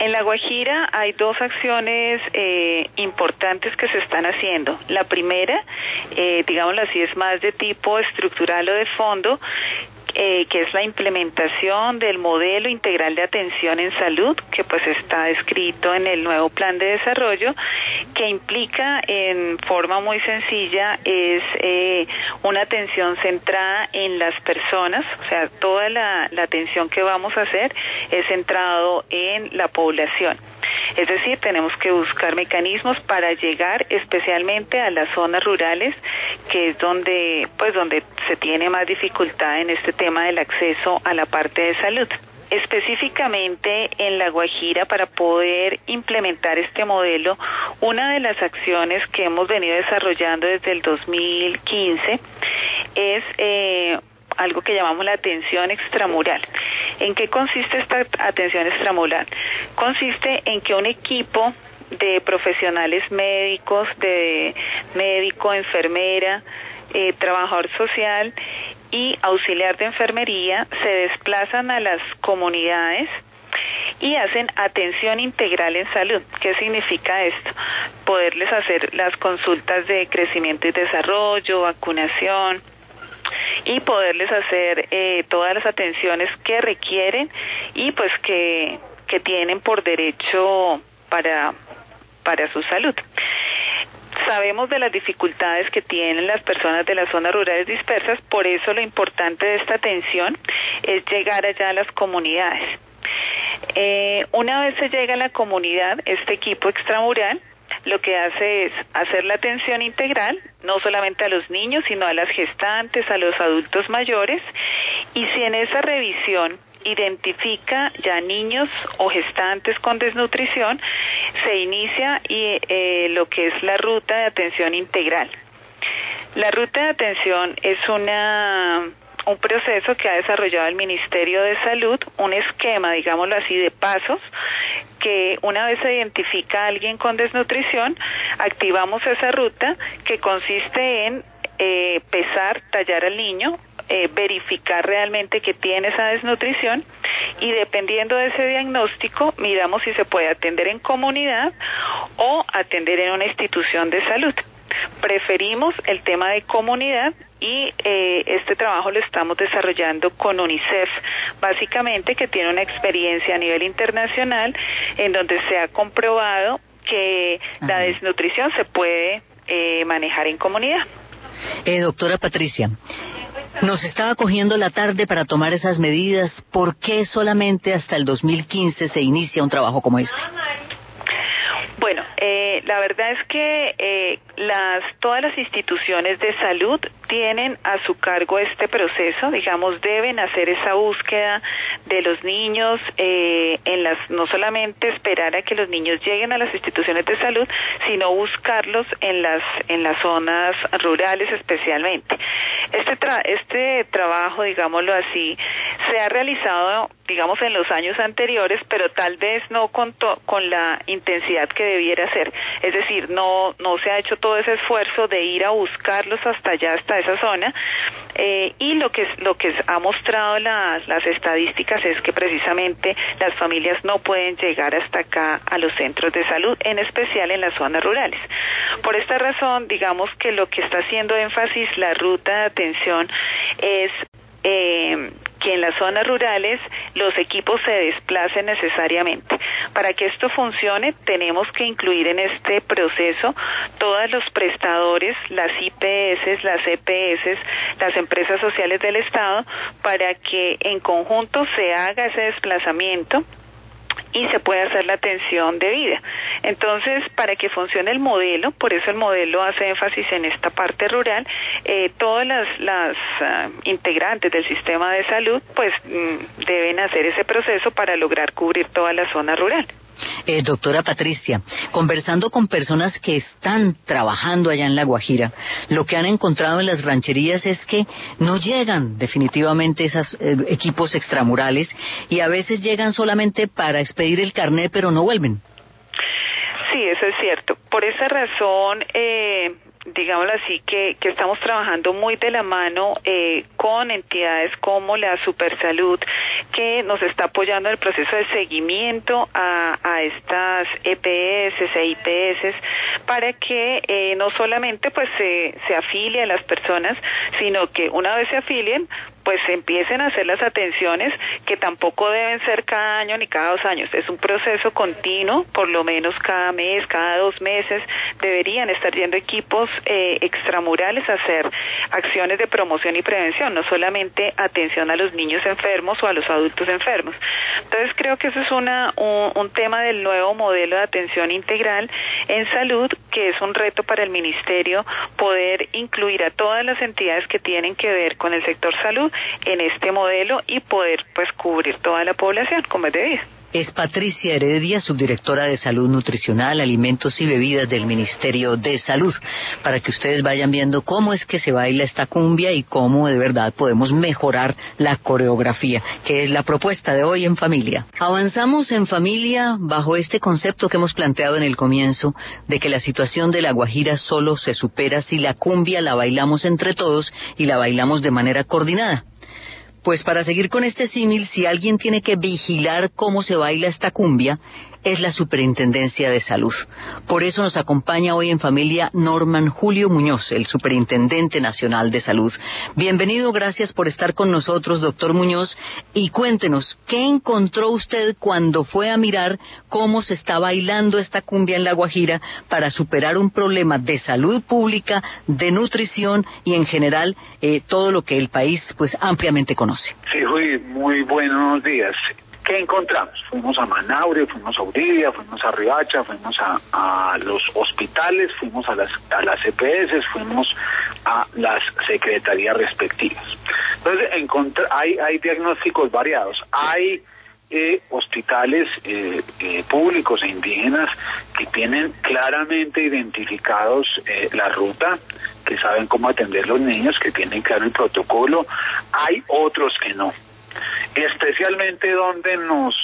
En La Guajira hay dos acciones eh, importantes que se están haciendo. La primera, eh, digámoslo así, es más de tipo estructural o de fondo, eh, que es la implementación del modelo integral de atención en salud, que pues está escrito en el nuevo plan de desarrollo, que implica en forma muy sencilla es eh, una atención centrada en las personas, o sea, toda la, la atención que vamos a hacer es centrado en la población. Es decir, tenemos que buscar mecanismos para llegar especialmente a las zonas rurales, que es donde, pues, donde se tiene más dificultad en este tema del acceso a la parte de salud. Específicamente en La Guajira para poder implementar este modelo, una de las acciones que hemos venido desarrollando desde el 2015 es eh, algo que llamamos la atención extramural. ¿En qué consiste esta atención extramural? Consiste en que un equipo de profesionales médicos, de médico, enfermera, eh, trabajador social y auxiliar de enfermería se desplazan a las comunidades y hacen atención integral en salud. ¿Qué significa esto? Poderles hacer las consultas de crecimiento y desarrollo, vacunación y poderles hacer eh, todas las atenciones que requieren y pues que, que tienen por derecho para, para su salud. Sabemos de las dificultades que tienen las personas de las zonas rurales dispersas, por eso lo importante de esta atención es llegar allá a las comunidades. Eh, una vez se llega a la comunidad, este equipo extramural lo que hace es hacer la atención integral, no solamente a los niños, sino a las gestantes, a los adultos mayores, y si en esa revisión identifica ya niños o gestantes con desnutrición, se inicia y, eh, lo que es la ruta de atención integral. La ruta de atención es una un proceso que ha desarrollado el Ministerio de Salud, un esquema, digámoslo así, de pasos que una vez se identifica a alguien con desnutrición, activamos esa ruta que consiste en eh, pesar, tallar al niño, eh, verificar realmente que tiene esa desnutrición y dependiendo de ese diagnóstico miramos si se puede atender en comunidad o atender en una institución de salud. Preferimos el tema de comunidad y eh, este trabajo lo estamos desarrollando con UNICEF, básicamente que tiene una experiencia a nivel internacional en donde se ha comprobado que la desnutrición se puede eh, manejar en comunidad. Eh, doctora Patricia, nos estaba cogiendo la tarde para tomar esas medidas. ¿Por qué solamente hasta el 2015 se inicia un trabajo como este? Bueno, eh, la verdad es que eh, las todas las instituciones de salud tienen a su cargo este proceso, digamos, deben hacer esa búsqueda de los niños, eh, en las no solamente esperar a que los niños lleguen a las instituciones de salud, sino buscarlos en las en las zonas rurales especialmente. Este tra este trabajo, digámoslo así, se ha realizado, digamos, en los años anteriores, pero tal vez no con con la intensidad que debiera ser. Es decir, no, no se ha hecho todo ese esfuerzo de ir a buscarlos hasta allá, hasta esa zona. Eh, y lo que, lo que ha mostrado las, las estadísticas es que precisamente las familias no pueden llegar hasta acá a los centros de salud, en especial en las zonas rurales. Por esta razón, digamos que lo que está haciendo énfasis la ruta de atención es eh, que en las zonas rurales los equipos se desplacen necesariamente. Para que esto funcione, tenemos que incluir en este proceso todos los prestadores, las IPS, las EPS, las empresas sociales del Estado, para que en conjunto se haga ese desplazamiento y se puede hacer la atención debida. Entonces, para que funcione el modelo, por eso el modelo hace énfasis en esta parte rural, eh, todas las, las ah, integrantes del sistema de salud pues mm, deben hacer ese proceso para lograr cubrir toda la zona rural. Eh, doctora Patricia, conversando con personas que están trabajando allá en La Guajira, lo que han encontrado en las rancherías es que no llegan definitivamente esos eh, equipos extramurales y a veces llegan solamente para expedir el carnet, pero no vuelven. Sí, eso es cierto. Por esa razón, eh, digámoslo así, que, que estamos trabajando muy de la mano eh, con entidades como la Supersalud, que nos está apoyando en el proceso de seguimiento a, a estas EPS e IPS para que eh, no solamente pues se, se afilie a las personas, sino que una vez se afilien, pues empiecen a hacer las atenciones que tampoco deben ser cada año ni cada dos años. Es un proceso continuo, por lo menos cada mes, cada dos meses, deberían estar yendo equipos eh, extramurales hacer acciones de promoción y prevención, no solamente atención a los niños enfermos o a los adultos enfermos. Entonces creo que eso es una, un, un tema del nuevo modelo de atención integral en salud, que es un reto para el Ministerio poder incluir a todas las entidades que tienen que ver con el sector salud en este modelo y poder pues cubrir toda la población como es debido. Es Patricia Heredia, subdirectora de Salud Nutricional, Alimentos y Bebidas del Ministerio de Salud, para que ustedes vayan viendo cómo es que se baila esta cumbia y cómo de verdad podemos mejorar la coreografía, que es la propuesta de hoy en familia. Avanzamos en familia bajo este concepto que hemos planteado en el comienzo de que la situación de la Guajira solo se supera si la cumbia la bailamos entre todos y la bailamos de manera coordinada. Pues para seguir con este símil, si alguien tiene que vigilar cómo se baila esta cumbia, es la Superintendencia de Salud. Por eso nos acompaña hoy en familia Norman Julio Muñoz, el Superintendente Nacional de Salud. Bienvenido, gracias por estar con nosotros, doctor Muñoz, y cuéntenos, ¿qué encontró usted cuando fue a mirar cómo se está bailando esta cumbia en La Guajira para superar un problema de salud pública, de nutrición y en general eh, todo lo que el país pues ampliamente conoce? Sí, muy, muy buenos días. ¿Qué encontramos? Fuimos a Manaure, fuimos a Uribe, fuimos a Ribacha, fuimos a, a, los hospitales, fuimos a las, a las EPS, fuimos a las secretarías respectivas. Entonces, hay, hay diagnósticos variados. Hay eh, hospitales eh, eh, públicos e indígenas que tienen claramente identificados eh, la ruta, que saben cómo atender los niños, que tienen claro el protocolo. Hay otros que no especialmente donde nos,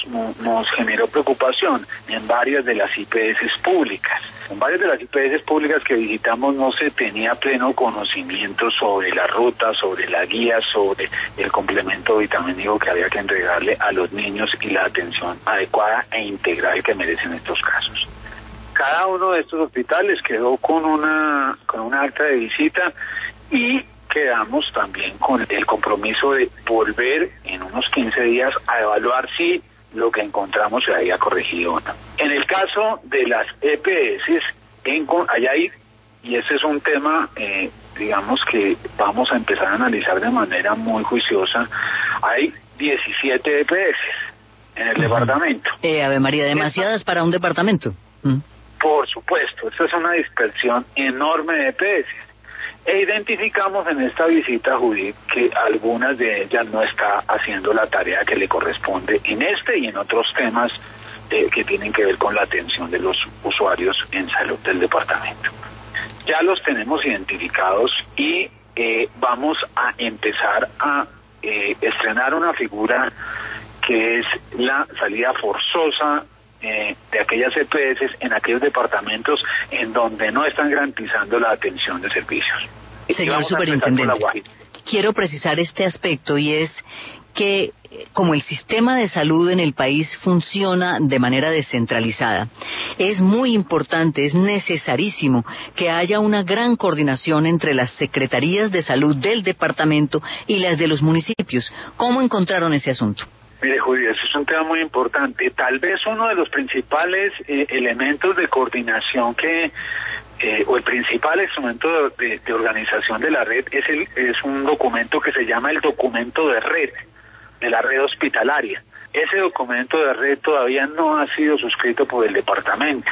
nos generó preocupación en varias de las IPS públicas. En varias de las IPS públicas que visitamos no se tenía pleno conocimiento sobre la ruta, sobre la guía, sobre el complemento vitamínico que había que entregarle a los niños y la atención adecuada e integral que merecen estos casos. Cada uno de estos hospitales quedó con una, con una acta de visita y quedamos también con el compromiso de volver en unos 15 días a evaluar si lo que encontramos se había corregido o no. En el caso de las EPS, en, allá hay, y ese es un tema, eh, digamos que vamos a empezar a analizar de manera muy juiciosa, hay 17 EPS en el departamento. Eh, Ave María, demasiadas para un departamento. Mm. Por supuesto, esto es una dispersión enorme de EPS e identificamos en esta visita, Judith, que algunas de ellas no está haciendo la tarea que le corresponde en este y en otros temas eh, que tienen que ver con la atención de los usuarios en salud del departamento. Ya los tenemos identificados y eh, vamos a empezar a eh, estrenar una figura que es la salida forzosa de aquellas EPS en aquellos departamentos en donde no están garantizando la atención de servicios. Señor Superintendente, quiero precisar este aspecto y es que como el sistema de salud en el país funciona de manera descentralizada, es muy importante, es necesarísimo que haya una gran coordinación entre las secretarías de salud del departamento y las de los municipios. ¿Cómo encontraron ese asunto? Mire, Julio, eso es un tema muy importante. Tal vez uno de los principales eh, elementos de coordinación que, eh, o el principal instrumento de, de, organización de la red es, el, es un documento que se llama el documento de red, de la red hospitalaria. Ese documento de red todavía no ha sido suscrito por el departamento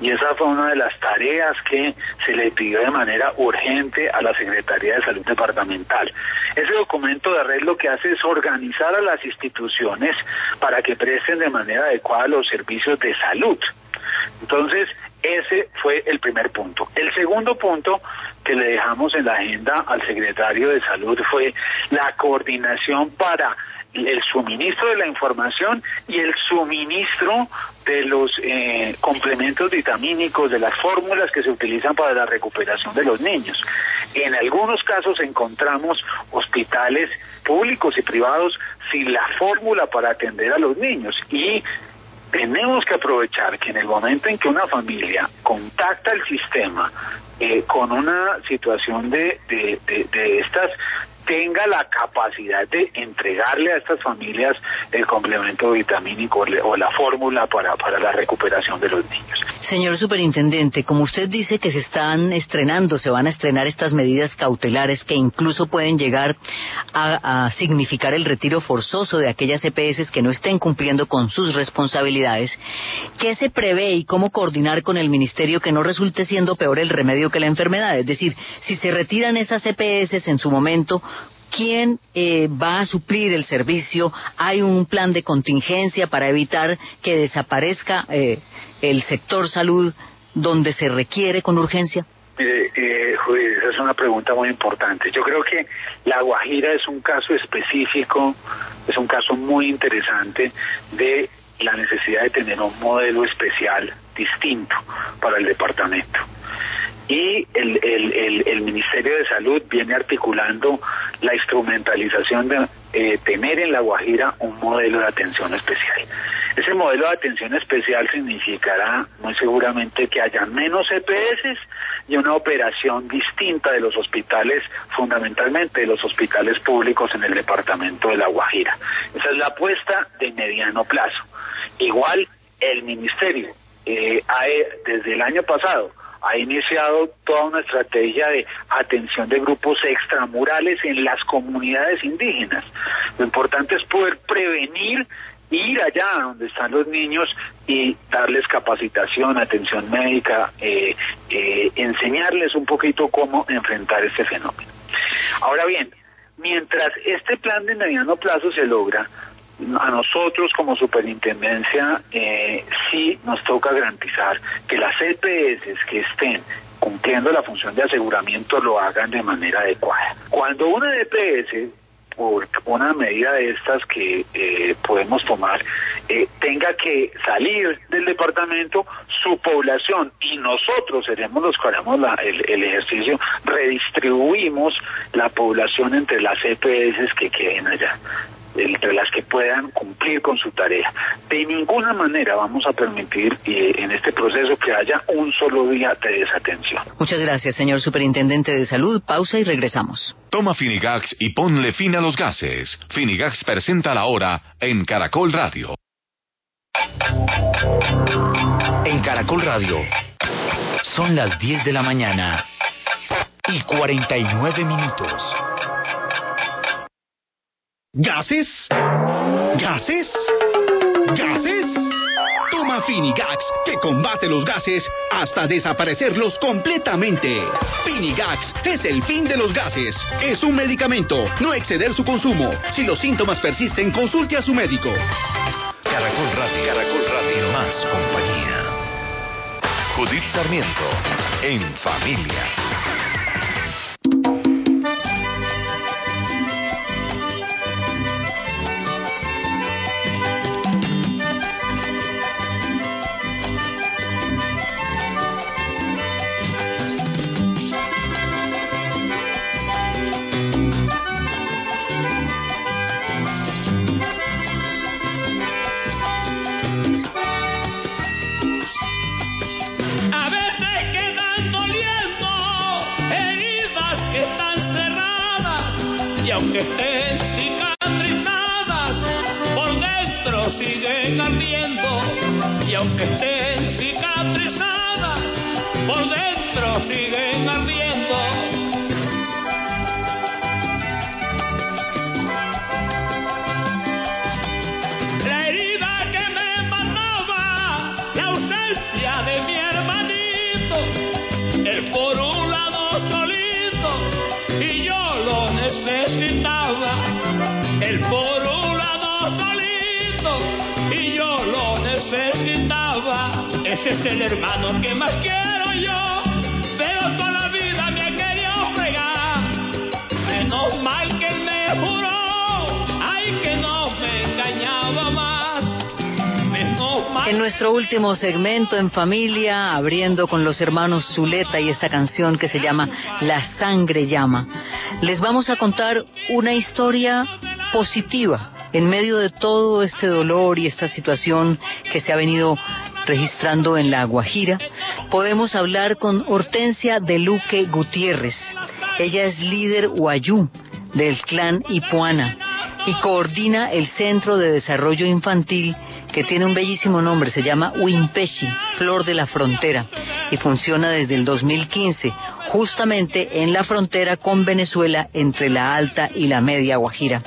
y esa fue una de las tareas que se le pidió de manera urgente a la Secretaría de Salud Departamental. Ese documento de red lo que hace es organizar a las instituciones para que presten de manera adecuada los servicios de salud. Entonces, ese fue el primer punto. El segundo punto que le dejamos en la agenda al secretario de Salud fue la coordinación para el suministro de la información y el suministro de los eh, complementos vitamínicos, de las fórmulas que se utilizan para la recuperación de los niños. En algunos casos encontramos hospitales públicos y privados sin la fórmula para atender a los niños y tenemos que aprovechar que en el momento en que una familia contacta el sistema eh, con una situación de, de, de, de estas tenga la capacidad de entregarle a estas familias el complemento vitamínico o la fórmula para, para la recuperación de los niños. Señor Superintendente, como usted dice que se están estrenando, se van a estrenar estas medidas cautelares que incluso pueden llegar a, a significar el retiro forzoso de aquellas EPS que no estén cumpliendo con sus responsabilidades, ¿qué se prevé y cómo coordinar con el Ministerio que no resulte siendo peor el remedio que la enfermedad? Es decir, si se retiran esas EPS en su momento, ¿quién eh, va a suplir el servicio? ¿Hay un plan de contingencia para evitar que desaparezca eh, el sector salud donde se requiere con urgencia? Eh, Judith, esa es una pregunta muy importante. Yo creo que La Guajira es un caso específico, es un caso muy interesante de la necesidad de tener un modelo especial distinto para el departamento. Y el, el, el, el Ministerio de Salud viene articulando la instrumentalización de eh, tener en La Guajira un modelo de atención especial. Ese modelo de atención especial significará muy seguramente que haya menos EPS y una operación distinta de los hospitales, fundamentalmente de los hospitales públicos en el departamento de La Guajira. Esa es la apuesta de mediano plazo. Igual el ministerio, eh, ha, desde el año pasado, ha iniciado toda una estrategia de atención de grupos extramurales en las comunidades indígenas. Lo importante es poder prevenir ir allá donde están los niños y darles capacitación, atención médica, eh, eh, enseñarles un poquito cómo enfrentar este fenómeno. Ahora bien, mientras este plan de mediano plazo se logra, a nosotros como superintendencia eh, sí nos toca garantizar que las EPS que estén cumpliendo la función de aseguramiento lo hagan de manera adecuada. Cuando una EPS por una medida de estas que eh, podemos tomar eh, tenga que salir del departamento su población y nosotros seremos los que haremos la, el, el, ejercicio, redistribuimos la población entre las EPS que queden allá entre las que puedan cumplir con su tarea. De ninguna manera vamos a permitir eh, en este proceso que haya un solo día de desatención. Muchas gracias, señor Superintendente de Salud. Pausa y regresamos. Toma Finigax y ponle fin a los gases. Finigax presenta la hora en Caracol Radio. En Caracol Radio son las 10 de la mañana y 49 minutos. ¿Gases? ¿Gases? ¿Gases? Toma Finigax, que combate los gases hasta desaparecerlos completamente. Finigax es el fin de los gases. Es un medicamento. No exceder su consumo. Si los síntomas persisten, consulte a su médico. Caracol Radio. Caracol Radio. Más compañía. Judith Sarmiento. En familia. Aunque estén cicatrizadas, por dentro siguen ardiendo. Y aunque estén cicatrizadas, por dentro Ese es el hermano que más quiero yo, pero toda la vida me ha querido fregar. Menos mal que él me juró, ay que no me engañaba más. Menos mal En nuestro último segmento en familia, abriendo con los hermanos Zuleta y esta canción que se llama La sangre llama, les vamos a contar una historia positiva en medio de todo este dolor y esta situación que se ha venido registrando en la Guajira. Podemos hablar con Hortensia de Luque Gutiérrez. Ella es líder Huayú del clan Ipuana y coordina el Centro de Desarrollo Infantil que tiene un bellísimo nombre, se llama Wimpeshi, Flor de la Frontera, y funciona desde el 2015, justamente en la frontera con Venezuela entre la Alta y la Media Guajira.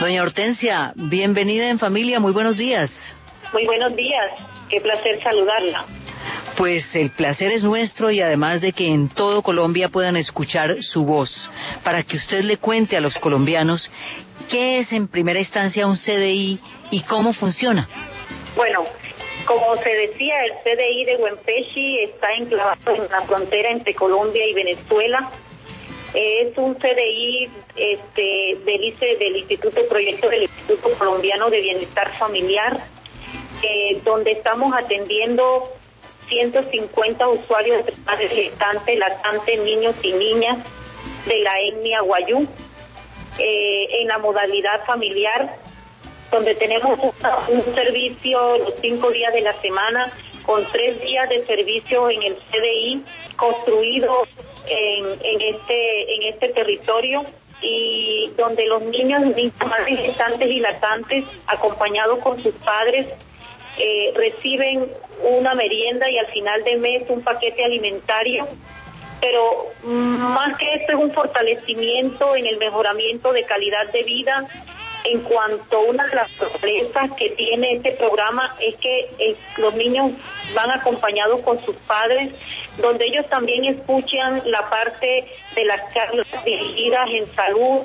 Doña Hortensia, bienvenida en familia, muy buenos días. Muy buenos días, qué placer saludarla. Pues el placer es nuestro y además de que en todo Colombia puedan escuchar su voz, para que usted le cuente a los colombianos qué es en primera instancia un CDI y cómo funciona. Bueno, como se decía, el CDI de Huempechi está enclavado en la frontera entre Colombia y Venezuela. Es un CDI este, del, ICE, del Instituto Proyecto del Instituto Colombiano de Bienestar Familiar, eh, donde estamos atendiendo 150 usuarios de padres gestantes, lactantes, niños y niñas de la etnia Guayú, eh, en la modalidad familiar, donde tenemos un servicio los cinco días de la semana, con tres días de servicio en el CDI, construido en, en este en este territorio y donde los niños, niños madres gestantes y lactantes, acompañados con sus padres, eh, reciben una merienda y al final de mes un paquete alimentario, pero más que esto es un fortalecimiento en el mejoramiento de calidad de vida. En cuanto a una de las sorpresas que tiene este programa es que eh, los niños van acompañados con sus padres, donde ellos también escuchan la parte de las charlas dirigidas en salud,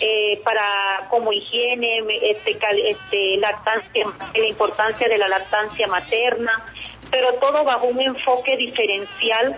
eh, para como higiene, este, este, lactancia, la importancia de la lactancia materna, pero todo bajo un enfoque diferencial,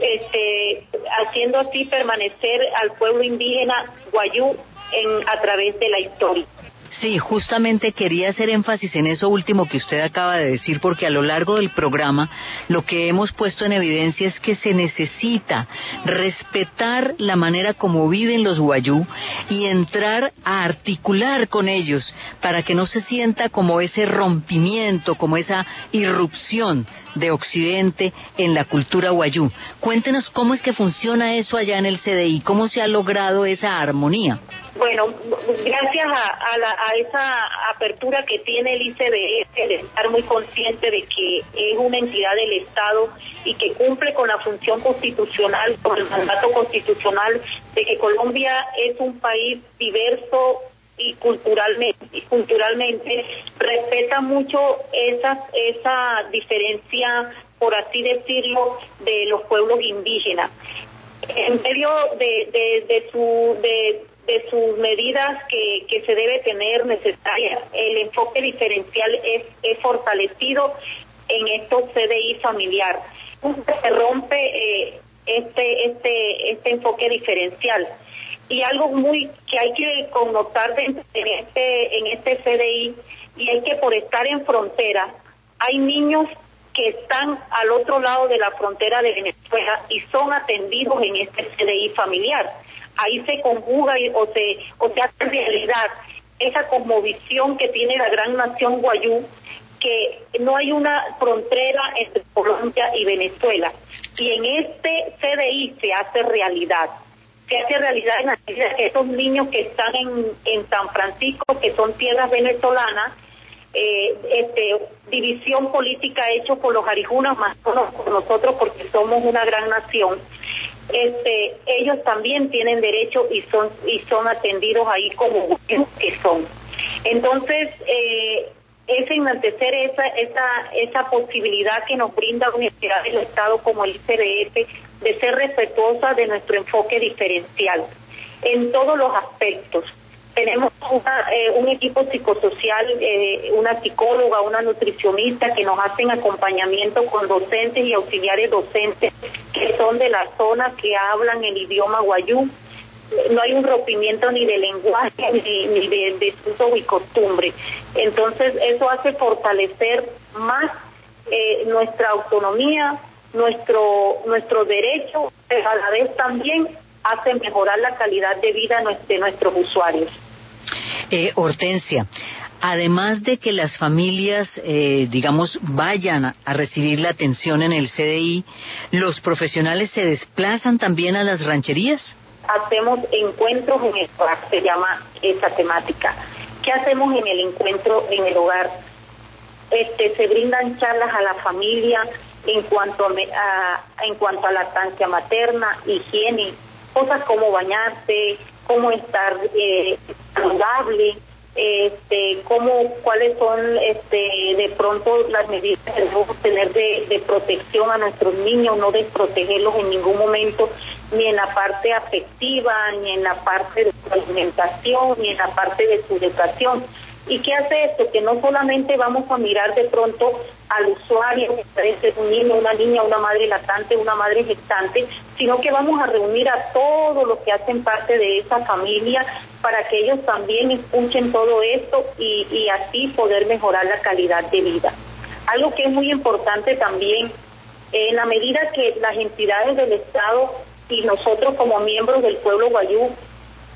este, haciendo así permanecer al pueblo indígena guayú en, a través de la historia. Sí, justamente quería hacer énfasis en eso último que usted acaba de decir, porque a lo largo del programa lo que hemos puesto en evidencia es que se necesita respetar la manera como viven los guayú y entrar a articular con ellos para que no se sienta como ese rompimiento, como esa irrupción de Occidente en la cultura guayú. Cuéntenos cómo es que funciona eso allá en el CDI, cómo se ha logrado esa armonía. Bueno, gracias a, a, la, a, esa apertura que tiene el ICBF de estar muy consciente de que es una entidad del Estado y que cumple con la función constitucional, con el mandato constitucional de que Colombia es un país diverso y culturalmente, y culturalmente respeta mucho esa, esa diferencia, por así decirlo, de los pueblos indígenas. En medio de, de, de su de de sus medidas que, que se debe tener necesarias. El enfoque diferencial es, es fortalecido en estos CDI familiar. Se rompe eh, este, este, este enfoque diferencial. Y algo muy que hay que connotar en este, en este CDI, y es que por estar en frontera, hay niños que están al otro lado de la frontera de Venezuela y son atendidos en este CDI familiar ahí se conjuga y, o se o se hace realidad esa cosmovisión que tiene la gran nación guayú que no hay una frontera entre Colombia y Venezuela. Y en este CDI se hace realidad. Se hace realidad en la esos niños que están en, en San Francisco que son tierras venezolanas eh, este, división política hecho por los arijunas más por nosotros porque somos una gran nación este, ellos también tienen derecho y son y son atendidos ahí como que son. Entonces, eh, es enaltecer esa esa esa posibilidad que nos brinda Universidad del Estado como el ICBF de ser respetuosa de nuestro enfoque diferencial en todos los aspectos tenemos eh, un equipo psicosocial, eh, una psicóloga, una nutricionista que nos hacen acompañamiento con docentes y auxiliares docentes que son de la zona que hablan el idioma guayú. No hay un rompimiento ni de lenguaje ni, ni de, de uso y costumbre. Entonces, eso hace fortalecer más eh, nuestra autonomía, nuestro, nuestro derecho, pero a la vez también hace mejorar la calidad de vida de nuestros usuarios. Eh, Hortensia, además de que las familias, eh, digamos, vayan a recibir la atención en el CDI, ¿los profesionales se desplazan también a las rancherías? Hacemos encuentros en el hogar, se llama esa temática. ¿Qué hacemos en el encuentro en el hogar? Este, se brindan charlas a la familia en cuanto a, en cuanto a lactancia materna, higiene, cosas como bañarse, cómo estar eh, saludable, este, cómo, cuáles son este, de pronto las medidas que debemos tener de, de protección a nuestros niños, no desprotegerlos en ningún momento, ni en la parte afectiva, ni en la parte de su alimentación, ni en la parte de su educación. ¿Y qué hace esto? Que no solamente vamos a mirar de pronto al usuario, que puede ser un niño, una niña, una madre lactante, una madre gestante, sino que vamos a reunir a todos los que hacen parte de esa familia para que ellos también escuchen todo esto y, y así poder mejorar la calidad de vida. Algo que es muy importante también, en la medida que las entidades del Estado y nosotros como miembros del pueblo guayú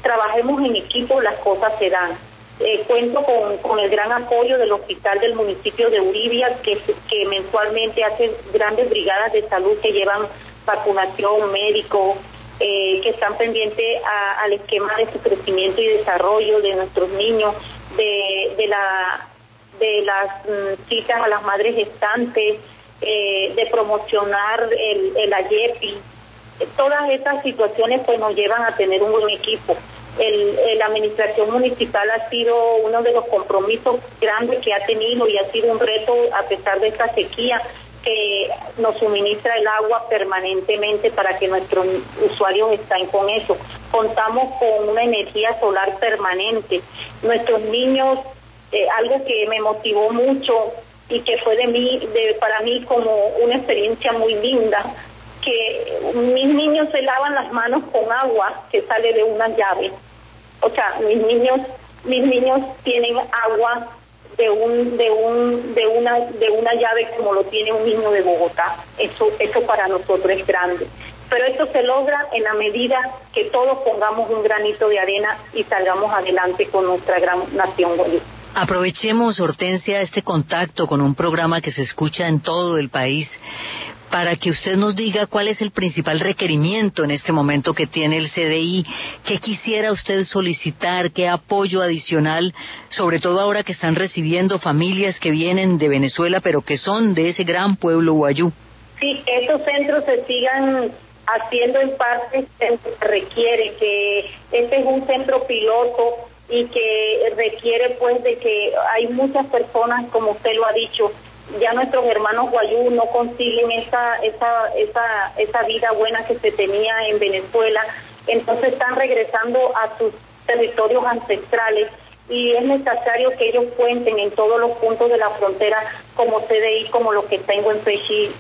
trabajemos en equipo, las cosas se dan eh, cuento con, con, el gran apoyo del hospital del municipio de Uribia, que, que mensualmente hace grandes brigadas de salud que llevan vacunación, médico, eh, que están pendientes al esquema de su crecimiento y desarrollo de nuestros niños, de, de, la, de las mm, citas a las madres gestantes, eh, de promocionar el, el AYEPI. Todas estas situaciones pues nos llevan a tener un buen equipo la administración municipal ha sido uno de los compromisos grandes que ha tenido y ha sido un reto a pesar de esta sequía que nos suministra el agua permanentemente para que nuestros usuarios estén con eso. Contamos con una energía solar permanente. Nuestros niños, eh, algo que me motivó mucho y que fue de mí, de, para mí como una experiencia muy linda, que mis niños se lavan las manos con agua que sale de una llave. O sea, mis niños, mis niños tienen agua de un de un de una de una llave como lo tiene un niño de Bogotá. Eso eso para nosotros es grande. Pero esto se logra en la medida que todos pongamos un granito de arena y salgamos adelante con nuestra gran nación Bolivia. Aprovechemos, Hortensia, este contacto con un programa que se escucha en todo el país para que usted nos diga cuál es el principal requerimiento en este momento que tiene el CDI, qué quisiera usted solicitar, qué apoyo adicional, sobre todo ahora que están recibiendo familias que vienen de Venezuela, pero que son de ese gran pueblo guayú. Sí, estos centros se sigan haciendo en parte se requiere que este es un centro piloto y que requiere pues de que hay muchas personas como usted lo ha dicho ya nuestros hermanos guayú no consiguen esa, esa, esa, esa vida buena que se tenía en Venezuela, entonces están regresando a sus territorios ancestrales y es necesario que ellos cuenten en todos los puntos de la frontera como CDI, como lo que tengo en Pechi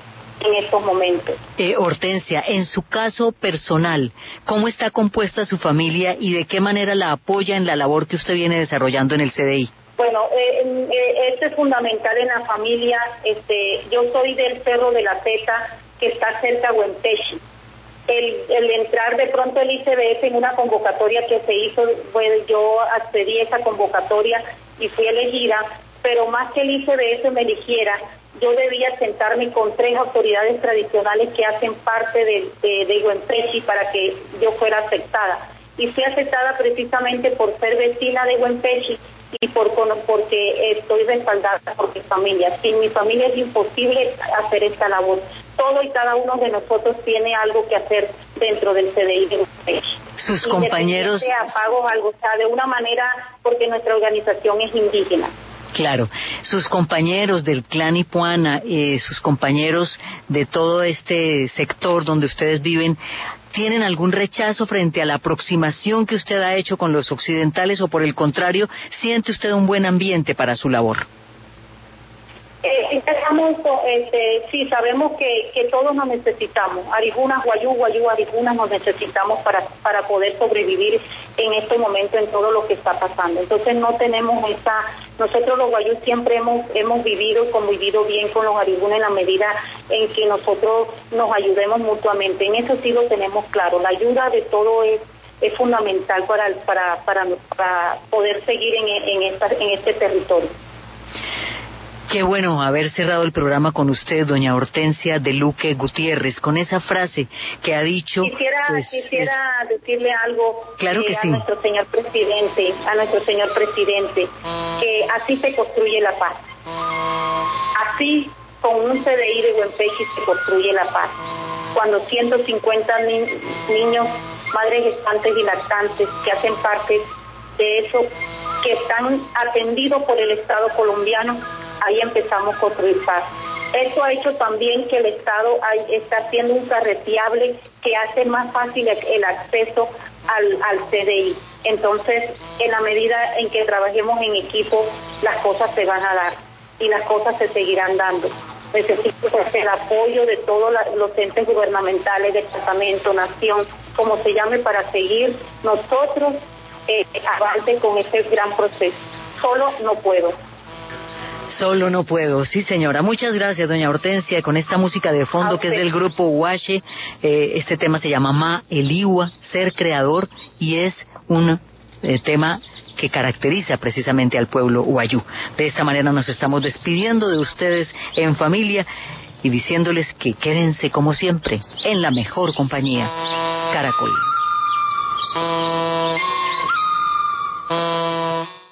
en estos momentos. Eh, Hortensia, en su caso personal, ¿cómo está compuesta su familia y de qué manera la apoya en la labor que usted viene desarrollando en el CDI? Bueno, eh, eh, esto es fundamental en la familia. Este, yo soy del Cerro de la Teta, que está cerca de Huentechi. El, entrar de pronto el ICBF en una convocatoria que se hizo, yo accedí a esa convocatoria y fui elegida, pero más que el ICBF me eligiera, yo debía sentarme con tres autoridades tradicionales que hacen parte de, de, de para que yo fuera aceptada. Y fui aceptada precisamente por ser vecina de Huentechi y por porque estoy respaldada por mi familia. Sin mi familia es imposible hacer esta labor. Todo y cada uno de nosotros tiene algo que hacer dentro del CDI de Sus compañeros. Algo, o sea, de una manera, porque nuestra organización es indígena. Claro, sus compañeros del clan Ipuana, eh, sus compañeros de todo este sector donde ustedes viven, ¿Tienen algún rechazo frente a la aproximación que usted ha hecho con los occidentales o por el contrario, siente usted un buen ambiente para su labor? Eh, este, sí, sabemos que, que todos nos necesitamos. Arijunas, Guayú, Guayú, Arijunas nos necesitamos para, para poder sobrevivir en este momento en todo lo que está pasando. Entonces no tenemos esa, nosotros los Guayú siempre hemos, hemos vivido y convivido bien con los Arijunas en la medida en que nosotros nos ayudemos mutuamente. En eso sí lo tenemos claro. La ayuda de todo es es fundamental para, para, para, para poder seguir en, en, esta, en este territorio. Qué bueno haber cerrado el programa con usted, doña Hortensia de Luque Gutiérrez, con esa frase que ha dicho. Quisiera, pues, quisiera decirle algo claro que eh, a sí. nuestro señor presidente, a nuestro señor presidente, que así se construye la paz. Así, con un CDI de Buenpechi se construye la paz. Cuando 150 ni niños, madres gestantes y lactantes que hacen parte de eso, que están atendidos por el Estado colombiano, ahí empezamos a construir paz. Esto ha hecho también que el Estado está haciendo un carreteable que hace más fácil el acceso al, al CDI. Entonces, en la medida en que trabajemos en equipo, las cosas se van a dar y las cosas se seguirán dando. Necesito pues, el apoyo de todos los entes gubernamentales, departamento, nación, como se llame, para seguir nosotros eh, avance con este gran proceso. Solo no puedo. Solo no puedo, sí señora. Muchas gracias, doña Hortensia, con esta música de fondo que es del grupo Huache. Eh, este tema se llama Ma Eliwa, Ser Creador, y es un eh, tema que caracteriza precisamente al pueblo Huayú. De esta manera nos estamos despidiendo de ustedes en familia y diciéndoles que quédense como siempre en la mejor compañía. Caracol.